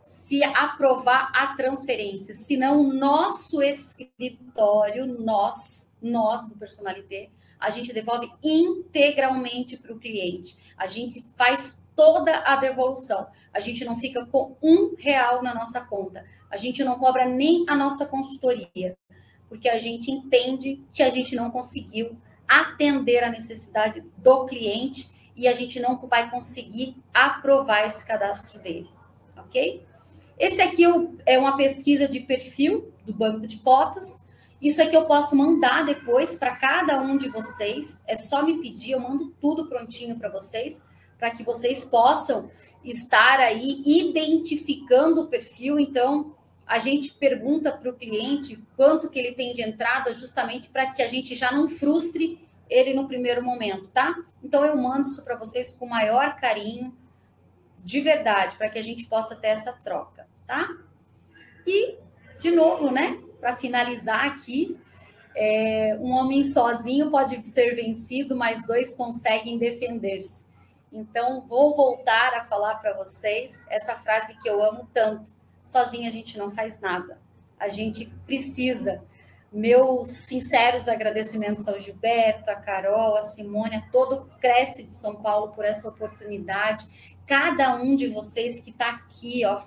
Se aprovar a transferência, senão o nosso escritório, nós, nós do Personalité, a gente devolve integralmente para o cliente. A gente faz toda a devolução. A gente não fica com um real na nossa conta. A gente não cobra nem a nossa consultoria, porque a gente entende que a gente não conseguiu atender a necessidade do cliente e a gente não vai conseguir aprovar esse cadastro dele, ok? Esse aqui é uma pesquisa de perfil do banco de cotas. Isso aqui eu posso mandar depois para cada um de vocês. É só me pedir, eu mando tudo prontinho para vocês, para que vocês possam estar aí identificando o perfil. Então, a gente pergunta para o cliente quanto que ele tem de entrada, justamente para que a gente já não frustre ele no primeiro momento, tá? Então, eu mando isso para vocês com o maior carinho, de verdade, para que a gente possa ter essa troca, tá? E, de novo, né? para finalizar aqui, é, um homem sozinho pode ser vencido, mas dois conseguem defender-se. Então, vou voltar a falar para vocês essa frase que eu amo tanto: sozinho a gente não faz nada, a gente precisa. Meus sinceros agradecimentos ao Gilberto, a Carol, a Simone, a todo o Cresce de São Paulo por essa oportunidade. Cada um de vocês que está aqui, ó,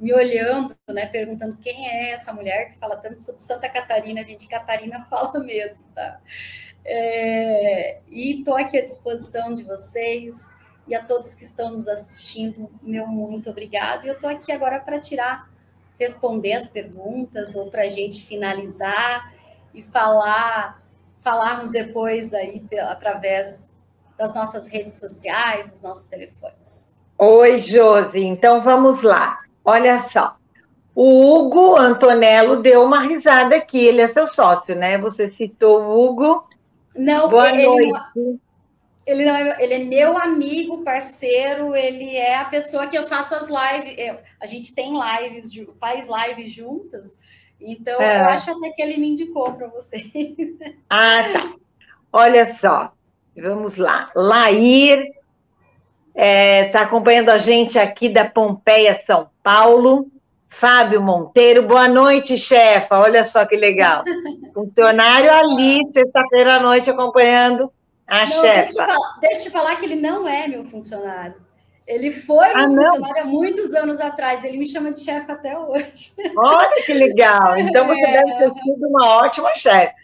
me olhando, né, perguntando quem é essa mulher que fala tanto sobre Santa Catarina, gente, Catarina fala mesmo, tá? É, e estou aqui à disposição de vocês e a todos que estão nos assistindo, meu muito obrigado. E eu estou aqui agora para tirar, responder as perguntas ou para a gente finalizar e falar, falarmos depois aí através das nossas redes sociais, dos nossos telefones. Oi, Josi. Então vamos lá. Olha só. O Hugo Antonello deu uma risada aqui, ele é seu sócio, né? Você citou o Hugo. Não, Boa ele, noite. Não, ele, não é, ele é meu amigo, parceiro, ele é a pessoa que eu faço as lives. Eu, a gente tem lives, faz lives juntas, então é. eu acho até que ele me indicou para vocês. Ah, tá. Olha só, vamos lá. Lair está é, tá acompanhando a gente aqui da Pompeia, São Paulo. Fábio Monteiro, boa noite, chefa. Olha só que legal. Funcionário ali, sexta-feira à noite, acompanhando a não, chefa. Deixa eu, falar, deixa eu falar que ele não é meu funcionário. Ele foi meu ah, funcionário há muitos anos atrás. Ele me chama de chefe até hoje. Olha que legal. Então você é... deve ter sido uma ótima chefe.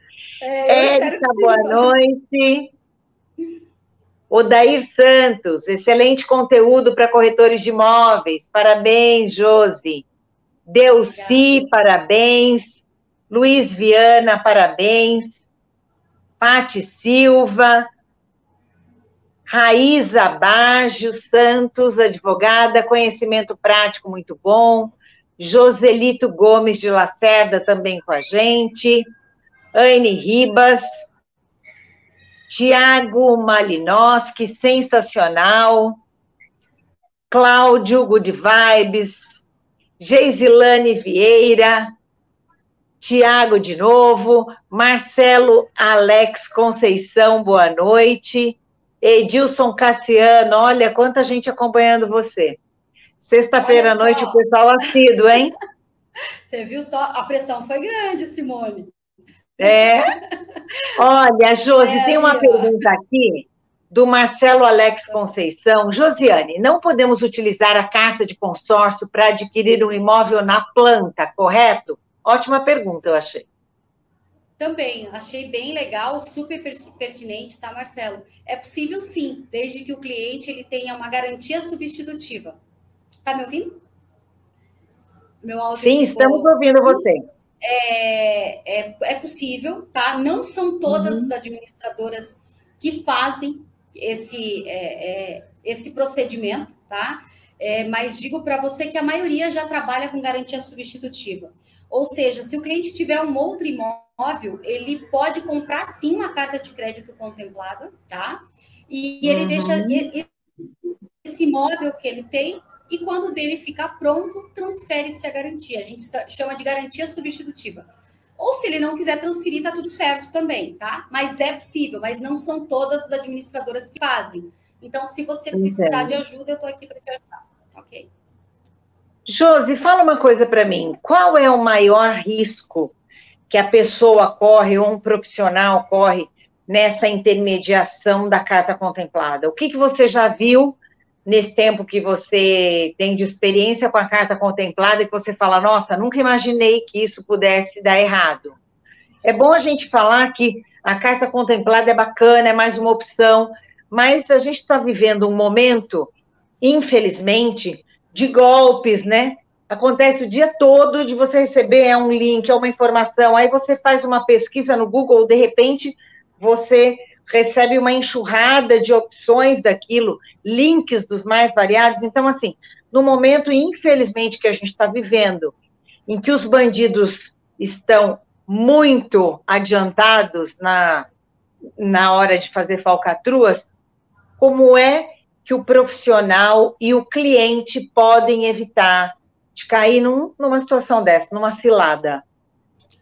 É, Érica, boa sim, noite. Odair Santos, excelente conteúdo para corretores de imóveis. Parabéns, Josi. Delci, parabéns. Luiz Viana, parabéns. Pati Silva. Raíza Baggio Santos, advogada, conhecimento prático muito bom. Joselito Gomes de Lacerda também com a gente. Anne Ribas, Tiago Malinowski, sensacional. Cláudio, Good Vibes. Geisilane Vieira. Tiago de novo. Marcelo Alex Conceição, boa noite. Edilson Cassiano, olha quanta gente acompanhando você. Sexta-feira à noite, o pessoal assíduo, hein? Você viu só? A pressão foi grande, Simone. É. Olha, Josi, é, tem uma pergunta aqui do Marcelo Alex Conceição. Josiane, não podemos utilizar a carta de consórcio para adquirir um imóvel na planta, correto? Ótima pergunta, eu achei. Também, achei bem legal, super pertinente, tá, Marcelo? É possível sim, desde que o cliente ele tenha uma garantia substitutiva. Tá me ouvindo? Meu áudio sim, ficou... estamos ouvindo você é, é, é possível, tá? Não são todas uhum. as administradoras que fazem esse, é, é, esse procedimento, tá? É, mas digo para você que a maioria já trabalha com garantia substitutiva. Ou seja, se o cliente tiver um outro imóvel, ele pode comprar sim uma carta de crédito contemplada, tá? E ele uhum. deixa esse imóvel que ele tem e quando dele ficar pronto, transfere-se a garantia. A gente chama de garantia substitutiva. Ou se ele não quiser transferir, tá tudo certo também, tá? Mas é possível, mas não são todas as administradoras que fazem. Então, se você precisar de ajuda, eu estou aqui para te ajudar, ok? Josi, fala uma coisa para mim. Qual é o maior risco que a pessoa corre ou um profissional corre nessa intermediação da carta contemplada? O que, que você já viu nesse tempo que você tem de experiência com a carta contemplada e que você fala, nossa, nunca imaginei que isso pudesse dar errado? É bom a gente falar que a carta contemplada é bacana, é mais uma opção, mas a gente está vivendo um momento, infelizmente, de golpes, né? Acontece o dia todo de você receber é um link, é uma informação, aí você faz uma pesquisa no Google, de repente você recebe uma enxurrada de opções daquilo, links dos mais variados. Então, assim, no momento, infelizmente, que a gente está vivendo, em que os bandidos estão muito adiantados na, na hora de fazer falcatruas, como é que o profissional e o cliente podem evitar de cair num, numa situação dessa, numa cilada?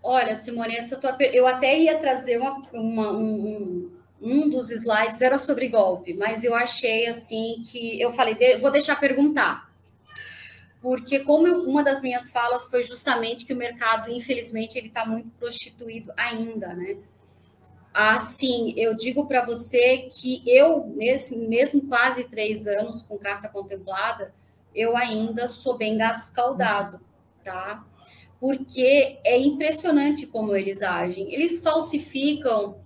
Olha, Simone, tua, eu até ia trazer uma, uma, um, um dos slides era sobre golpe, mas eu achei assim que eu falei, vou deixar perguntar. Porque como eu, uma das minhas falas foi justamente que o mercado, infelizmente, ele está muito prostituído ainda, né? Assim, eu digo para você que eu, nesse mesmo quase três anos com carta contemplada, eu ainda sou bem gato escaldado, tá? Porque é impressionante como eles agem. Eles falsificam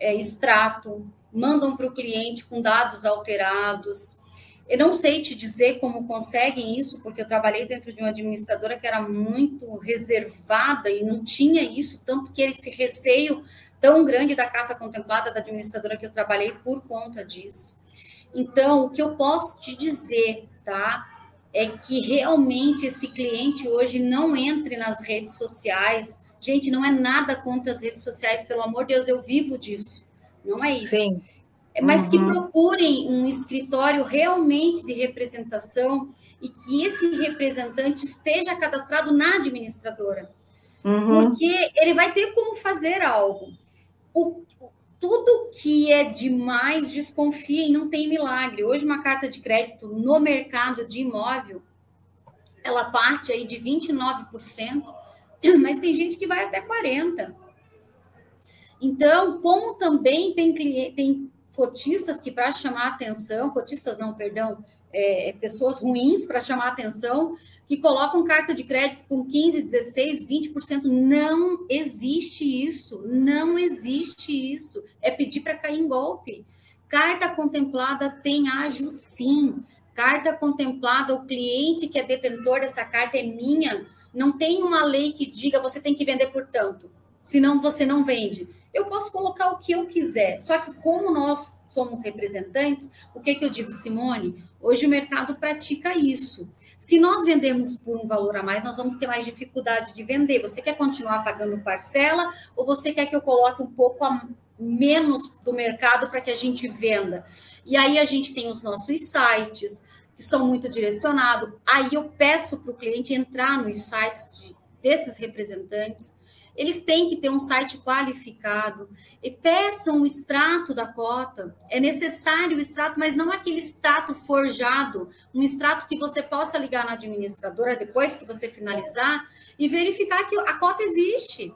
é, extrato, mandam para o cliente com dados alterados. Eu não sei te dizer como conseguem isso, porque eu trabalhei dentro de uma administradora que era muito reservada e não tinha isso, tanto que esse receio tão grande da carta contemplada da administradora que eu trabalhei por conta disso. Então, o que eu posso te dizer, tá? É que realmente esse cliente hoje não entre nas redes sociais. Gente, não é nada contra as redes sociais, pelo amor de Deus, eu vivo disso. Não é isso. Sim. É, mas uhum. que procurem um escritório realmente de representação e que esse representante esteja cadastrado na administradora. Uhum. Porque ele vai ter como fazer algo o, tudo que é demais desconfia e não tem milagre. Hoje, uma carta de crédito no mercado de imóvel, ela parte aí de 29%, mas tem gente que vai até 40%. Então, como também tem, tem cotistas que, para chamar atenção, cotistas não, perdão, é, pessoas ruins para chamar atenção, que colocam carta de crédito com 15, 16, 20%. Não existe isso. Não existe isso. É pedir para cair em golpe. Carta contemplada tem ágio sim. Carta contemplada, o cliente que é detentor dessa carta é minha. Não tem uma lei que diga você tem que vender por tanto. Senão você não vende eu posso colocar o que eu quiser. Só que como nós somos representantes, o que, que eu digo, Simone? Hoje o mercado pratica isso. Se nós vendermos por um valor a mais, nós vamos ter mais dificuldade de vender. Você quer continuar pagando parcela ou você quer que eu coloque um pouco a menos do mercado para que a gente venda? E aí a gente tem os nossos sites que são muito direcionados. Aí eu peço para o cliente entrar nos sites de, desses representantes eles têm que ter um site qualificado e peçam o extrato da cota. É necessário o extrato, mas não aquele extrato forjado, um extrato que você possa ligar na administradora depois que você finalizar e verificar que a cota existe.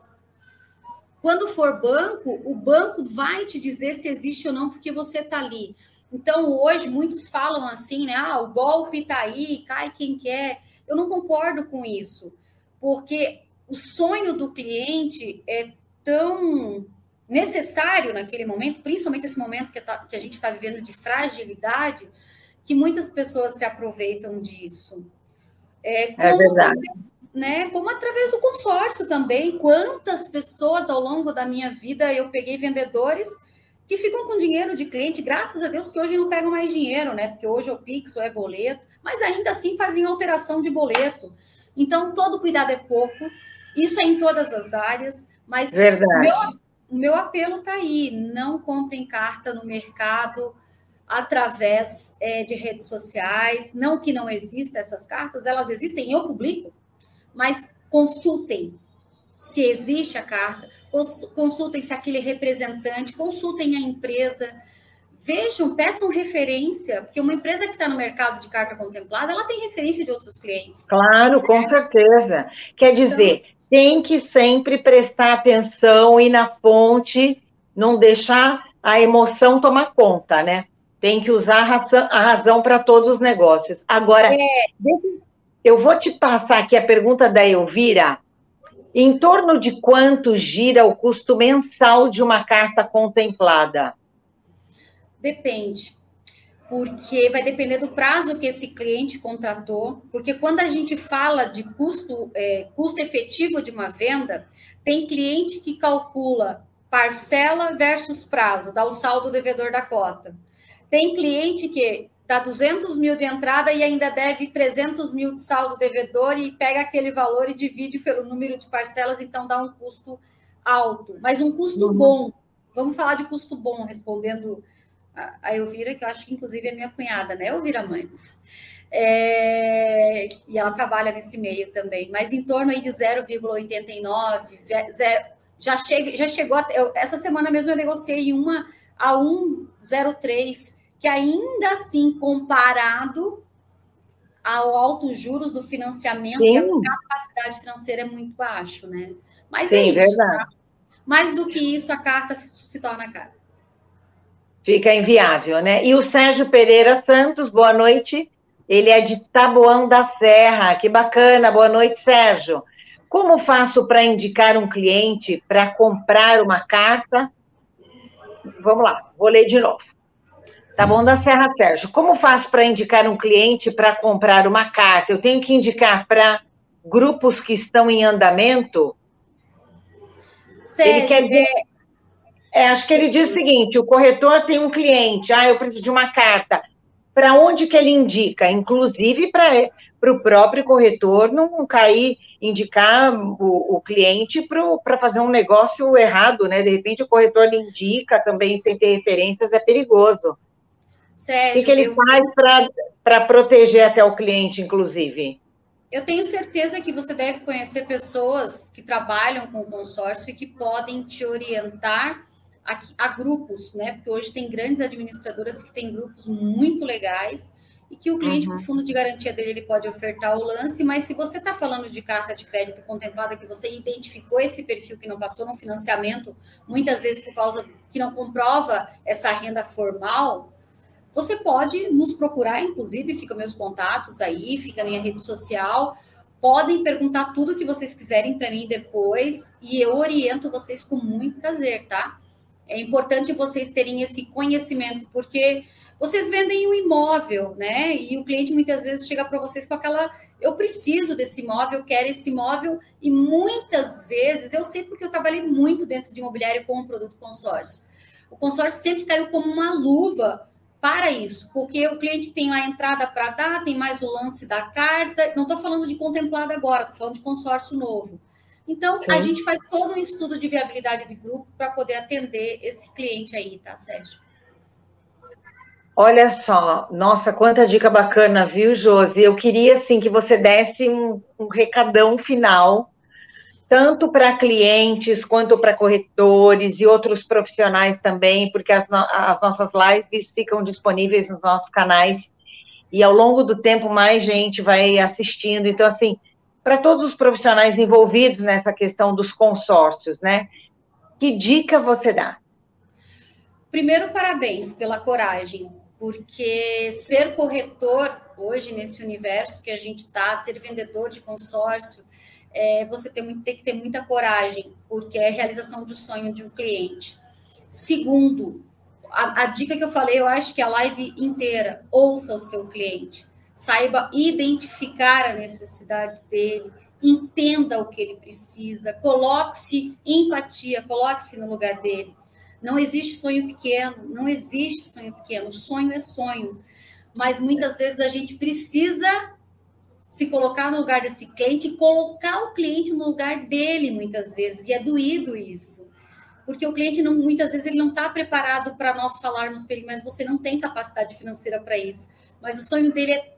Quando for banco, o banco vai te dizer se existe ou não, porque você está ali. Então, hoje, muitos falam assim, né? Ah, o golpe está aí, cai quem quer. Eu não concordo com isso, porque o sonho do cliente é tão necessário naquele momento, principalmente esse momento que, tá, que a gente está vivendo de fragilidade, que muitas pessoas se aproveitam disso. É, é verdade. Também, né, como através do consórcio também. Quantas pessoas ao longo da minha vida eu peguei vendedores que ficam com dinheiro de cliente, graças a Deus que hoje não pegam mais dinheiro, né? Porque hoje é o Pix ou é boleto, mas ainda assim fazem alteração de boleto. Então, todo cuidado é pouco. Isso é em todas as áreas, mas o meu, o meu apelo está aí: não comprem carta no mercado através é, de redes sociais. Não que não existam essas cartas, elas existem, eu publico, mas consultem se existe a carta, consultem se aquele representante, consultem a empresa, vejam, peçam referência, porque uma empresa que está no mercado de carta contemplada, ela tem referência de outros clientes. Claro, com é. certeza. Quer dizer, então, tem que sempre prestar atenção e na fonte, não deixar a emoção tomar conta, né? Tem que usar a razão, razão para todos os negócios. Agora, é. eu vou te passar aqui a pergunta da Elvira. Em torno de quanto gira o custo mensal de uma carta contemplada? Depende, porque vai depender do prazo que esse cliente contratou. Porque quando a gente fala de custo, é, custo efetivo de uma venda, tem cliente que calcula parcela versus prazo, dá o saldo devedor da cota. Tem cliente que dá 200 mil de entrada e ainda deve 300 mil de saldo devedor e pega aquele valor e divide pelo número de parcelas, então dá um custo alto, mas um custo uhum. bom. Vamos falar de custo bom, respondendo a Elvira, que eu acho que inclusive é minha cunhada, né, Elvira Manes? É, e ela trabalha nesse meio também, mas em torno aí de 0,89, já, chega, já chegou, até, eu, essa semana mesmo eu negociei uma a 1,03, que ainda assim, comparado ao alto juros do financiamento Sim. e a capacidade financeira é muito baixo, né? Mas Sim, é isso. Verdade. Tá? Mais do que isso, a carta se torna cara. Fica inviável, né? E o Sérgio Pereira Santos, boa noite. Ele é de Taboão da Serra. Que bacana, boa noite, Sérgio. Como faço para indicar um cliente para comprar uma carta? Vamos lá, vou ler de novo. Tá bom, da Serra Sérgio. Como faço para indicar um cliente para comprar uma carta? Eu tenho que indicar para grupos que estão em andamento? Sérgio, ele quer dizer... é, acho que ele diz o seguinte: o corretor tem um cliente, ah, eu preciso de uma carta. Para onde que ele indica? Inclusive para o próprio corretor não cair, indicar o, o cliente para fazer um negócio errado, né? De repente o corretor lhe indica também sem ter referências, é perigoso. Sérgio, o que, ele eu... faz para proteger até o cliente, inclusive? Eu tenho certeza que você deve conhecer pessoas que trabalham com o consórcio e que podem te orientar a, a, grupos, né? Porque hoje tem grandes administradoras que têm grupos muito legais e que o cliente, uhum. com o fundo de garantia dele, ele pode ofertar o lance, mas se você está falando de carta de crédito contemplada, que você identificou esse perfil que não passou no financiamento, muitas vezes por causa que não comprova essa renda formal, você pode nos procurar, inclusive, fica meus contatos aí, fica minha rede social. Podem perguntar tudo o que vocês quiserem para mim depois e eu oriento vocês com muito prazer, tá? É importante vocês terem esse conhecimento, porque vocês vendem um imóvel, né? E o cliente muitas vezes chega para vocês com aquela: eu preciso desse imóvel, quero esse imóvel, e muitas vezes, eu sei porque eu trabalhei muito dentro de imobiliário com o produto consórcio. O consórcio sempre caiu como uma luva para isso, porque o cliente tem a entrada para dar, tem mais o lance da carta. Não estou falando de contemplado agora, estou falando de consórcio novo. Então, Sim. a gente faz todo um estudo de viabilidade de grupo para poder atender esse cliente aí, tá, Sérgio? Olha só, nossa, quanta dica bacana, viu, Josi? Eu queria, assim, que você desse um, um recadão final tanto para clientes quanto para corretores e outros profissionais também, porque as, no as nossas lives ficam disponíveis nos nossos canais e ao longo do tempo mais gente vai assistindo. Então, assim, para todos os profissionais envolvidos nessa questão dos consórcios, né? Que dica você dá? Primeiro, parabéns pela coragem, porque ser corretor hoje nesse universo que a gente está, ser vendedor de consórcio, é, você tem, tem que ter muita coragem, porque é a realização do sonho de um cliente. Segundo, a, a, dica que eu falei, eu acho que a live inteira, ouça o seu cliente, saiba identificar a necessidade dele, entenda o que ele precisa, coloque-se empatia, coloque-se no lugar dele. Não existe sonho pequeno, não existe sonho pequeno, sonho é sonho. Mas muitas vezes a gente precisa se colocar no lugar desse cliente e colocar o cliente no lugar dele muitas vezes, e é doído isso. porque o cliente não, muitas vezes ele não está preparado para nós falarmos para ele, mas você não tem capacidade financeira para isso. Mas o sonho dele é,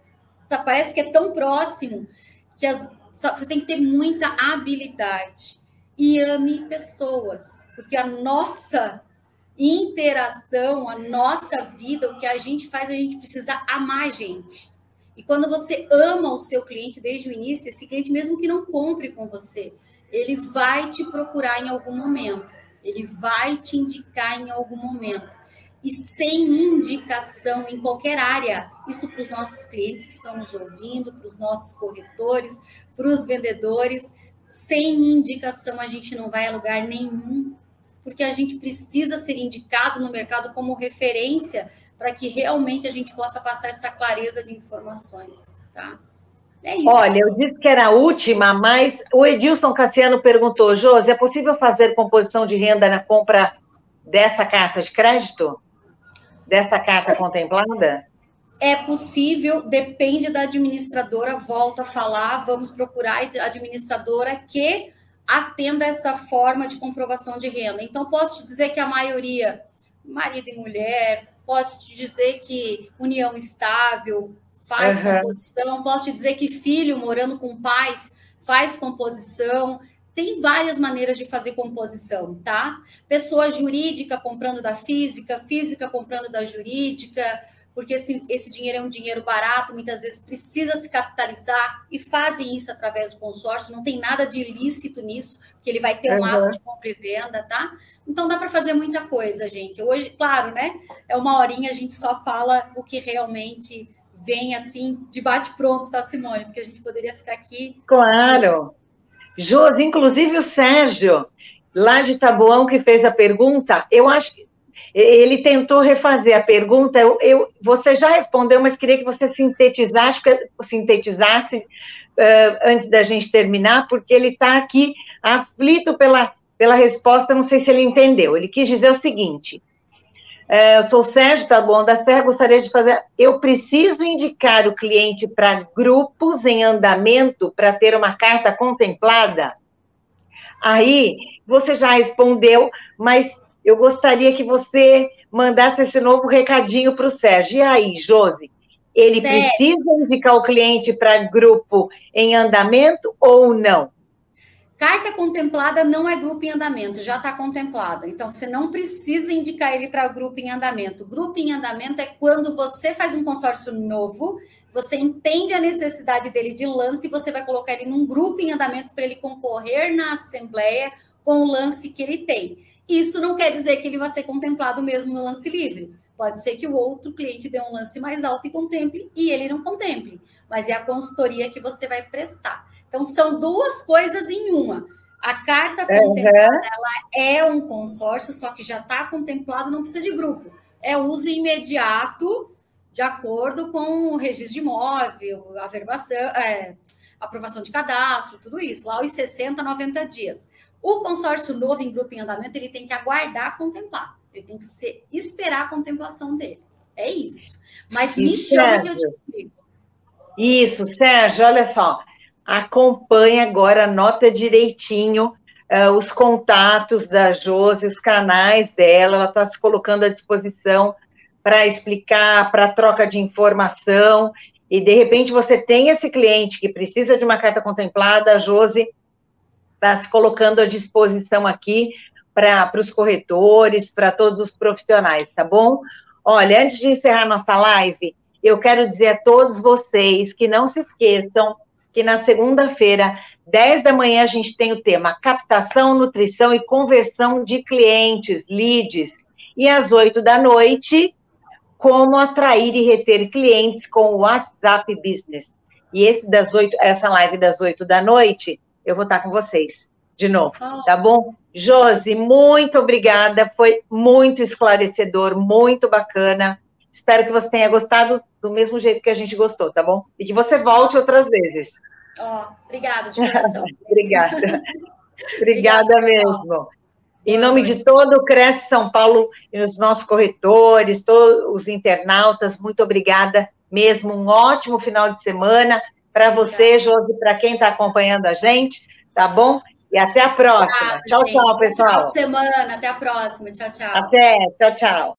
tá, parece que é tão próximo que as, você tem que ter muita habilidade e ame pessoas, porque a nossa interação, a nossa vida, o que a gente faz, a gente precisa amar a gente. E quando você ama o seu cliente desde o início, esse cliente, mesmo que não compre com você, ele vai te procurar em algum momento, ele vai te indicar em algum momento. E sem indicação em qualquer área, isso para os nossos clientes que estão nos ouvindo, para os nossos corretores, para os vendedores, sem indicação a gente não vai a lugar nenhum, porque a gente precisa ser indicado no mercado como referência para que realmente a gente possa passar essa clareza de informações, tá? É isso. Olha, eu disse que era a última, mas o Edilson Cassiano perguntou, Josi, é possível fazer composição de renda na compra dessa carta de crédito? Dessa carta contemplada? É possível, depende da administradora, volto a falar, vamos procurar a administradora que atenda essa forma de comprovação de renda. Então, posso te dizer que a maioria, marido e mulher, posso te dizer que união estável faz uhum. composição, posso te dizer que filho morando com pais faz composição. Tem várias maneiras de fazer composição, tá? Pessoa jurídica comprando da física, física comprando da jurídica, porque esse, esse dinheiro é um dinheiro barato, muitas vezes precisa se capitalizar e fazem isso através do consórcio, não tem nada de ilícito nisso, que ele vai ter um uhum. ato de compra e venda, tá? Então dá para fazer muita coisa, gente. Hoje, claro, né? É uma horinha, a gente só fala o que realmente vem assim, de bate-pronto, tá, Simone? Porque a gente poderia ficar aqui. Claro. Josi, inclusive o Sérgio, lá de Taboão, que fez a pergunta, eu acho que ele tentou refazer a pergunta, eu, eu, você já respondeu, mas queria que você sintetizasse, sintetizasse uh, antes da gente terminar, porque ele está aqui aflito pela, pela resposta, não sei se ele entendeu. Ele quis dizer o seguinte: eu sou Sérgio Tabuão da Serra, gostaria de fazer. Eu preciso indicar o cliente para grupos em andamento para ter uma carta contemplada? Aí, você já respondeu, mas eu gostaria que você mandasse esse novo recadinho para o Sérgio. E aí, Josi? Ele precisa indicar o cliente para grupo em andamento ou não? Carta contemplada não é grupo em andamento, já está contemplada. Então, você não precisa indicar ele para grupo em andamento. Grupo em andamento é quando você faz um consórcio novo, você entende a necessidade dele de lance e você vai colocar ele num grupo em andamento para ele concorrer na assembleia com o lance que ele tem. Isso não quer dizer que ele vai ser contemplado mesmo no lance livre. Pode ser que o outro cliente dê um lance mais alto e contemple e ele não contemple, mas é a consultoria que você vai prestar. Então são duas coisas em uma. A carta contemplada uhum. ela é um consórcio, só que já está contemplado, não precisa de grupo. É uso imediato, de acordo com o registro de imóvel, averbação, é, aprovação de cadastro, tudo isso, lá os 60, 90 dias. O consórcio novo em grupo em andamento, ele tem que aguardar contemplar. Ele tem que ser, esperar a contemplação dele. É isso. Mas me chama que eu te explico. Isso, Sérgio, olha só. Acompanha agora, anota direitinho uh, os contatos da Josi, os canais dela, ela está se colocando à disposição para explicar, para troca de informação, e de repente você tem esse cliente que precisa de uma carta contemplada, a Josi está se colocando à disposição aqui para os corretores, para todos os profissionais, tá bom? Olha, antes de encerrar nossa live, eu quero dizer a todos vocês que não se esqueçam que na segunda-feira, 10 da manhã, a gente tem o tema captação, nutrição e conversão de clientes, leads. E às 8 da noite, como atrair e reter clientes com o WhatsApp Business. E esse das 8, essa live das 8 da noite eu vou estar com vocês de novo, oh. tá bom? Josi, muito obrigada, foi muito esclarecedor, muito bacana. Espero que você tenha gostado do mesmo jeito que a gente gostou, tá bom? E que você volte outras vezes. Oh, obrigada, de coração. obrigada. obrigada mesmo. Em nome de todo o Cresce São Paulo e os nossos corretores, todos os internautas, muito obrigada mesmo. Um ótimo final de semana para você, Josi, para quem está acompanhando a gente, tá bom? E até a próxima. Obrigado, tchau, gente. tchau, pessoal. Final de semana, até a próxima. Tchau, tchau. Até, tchau, tchau.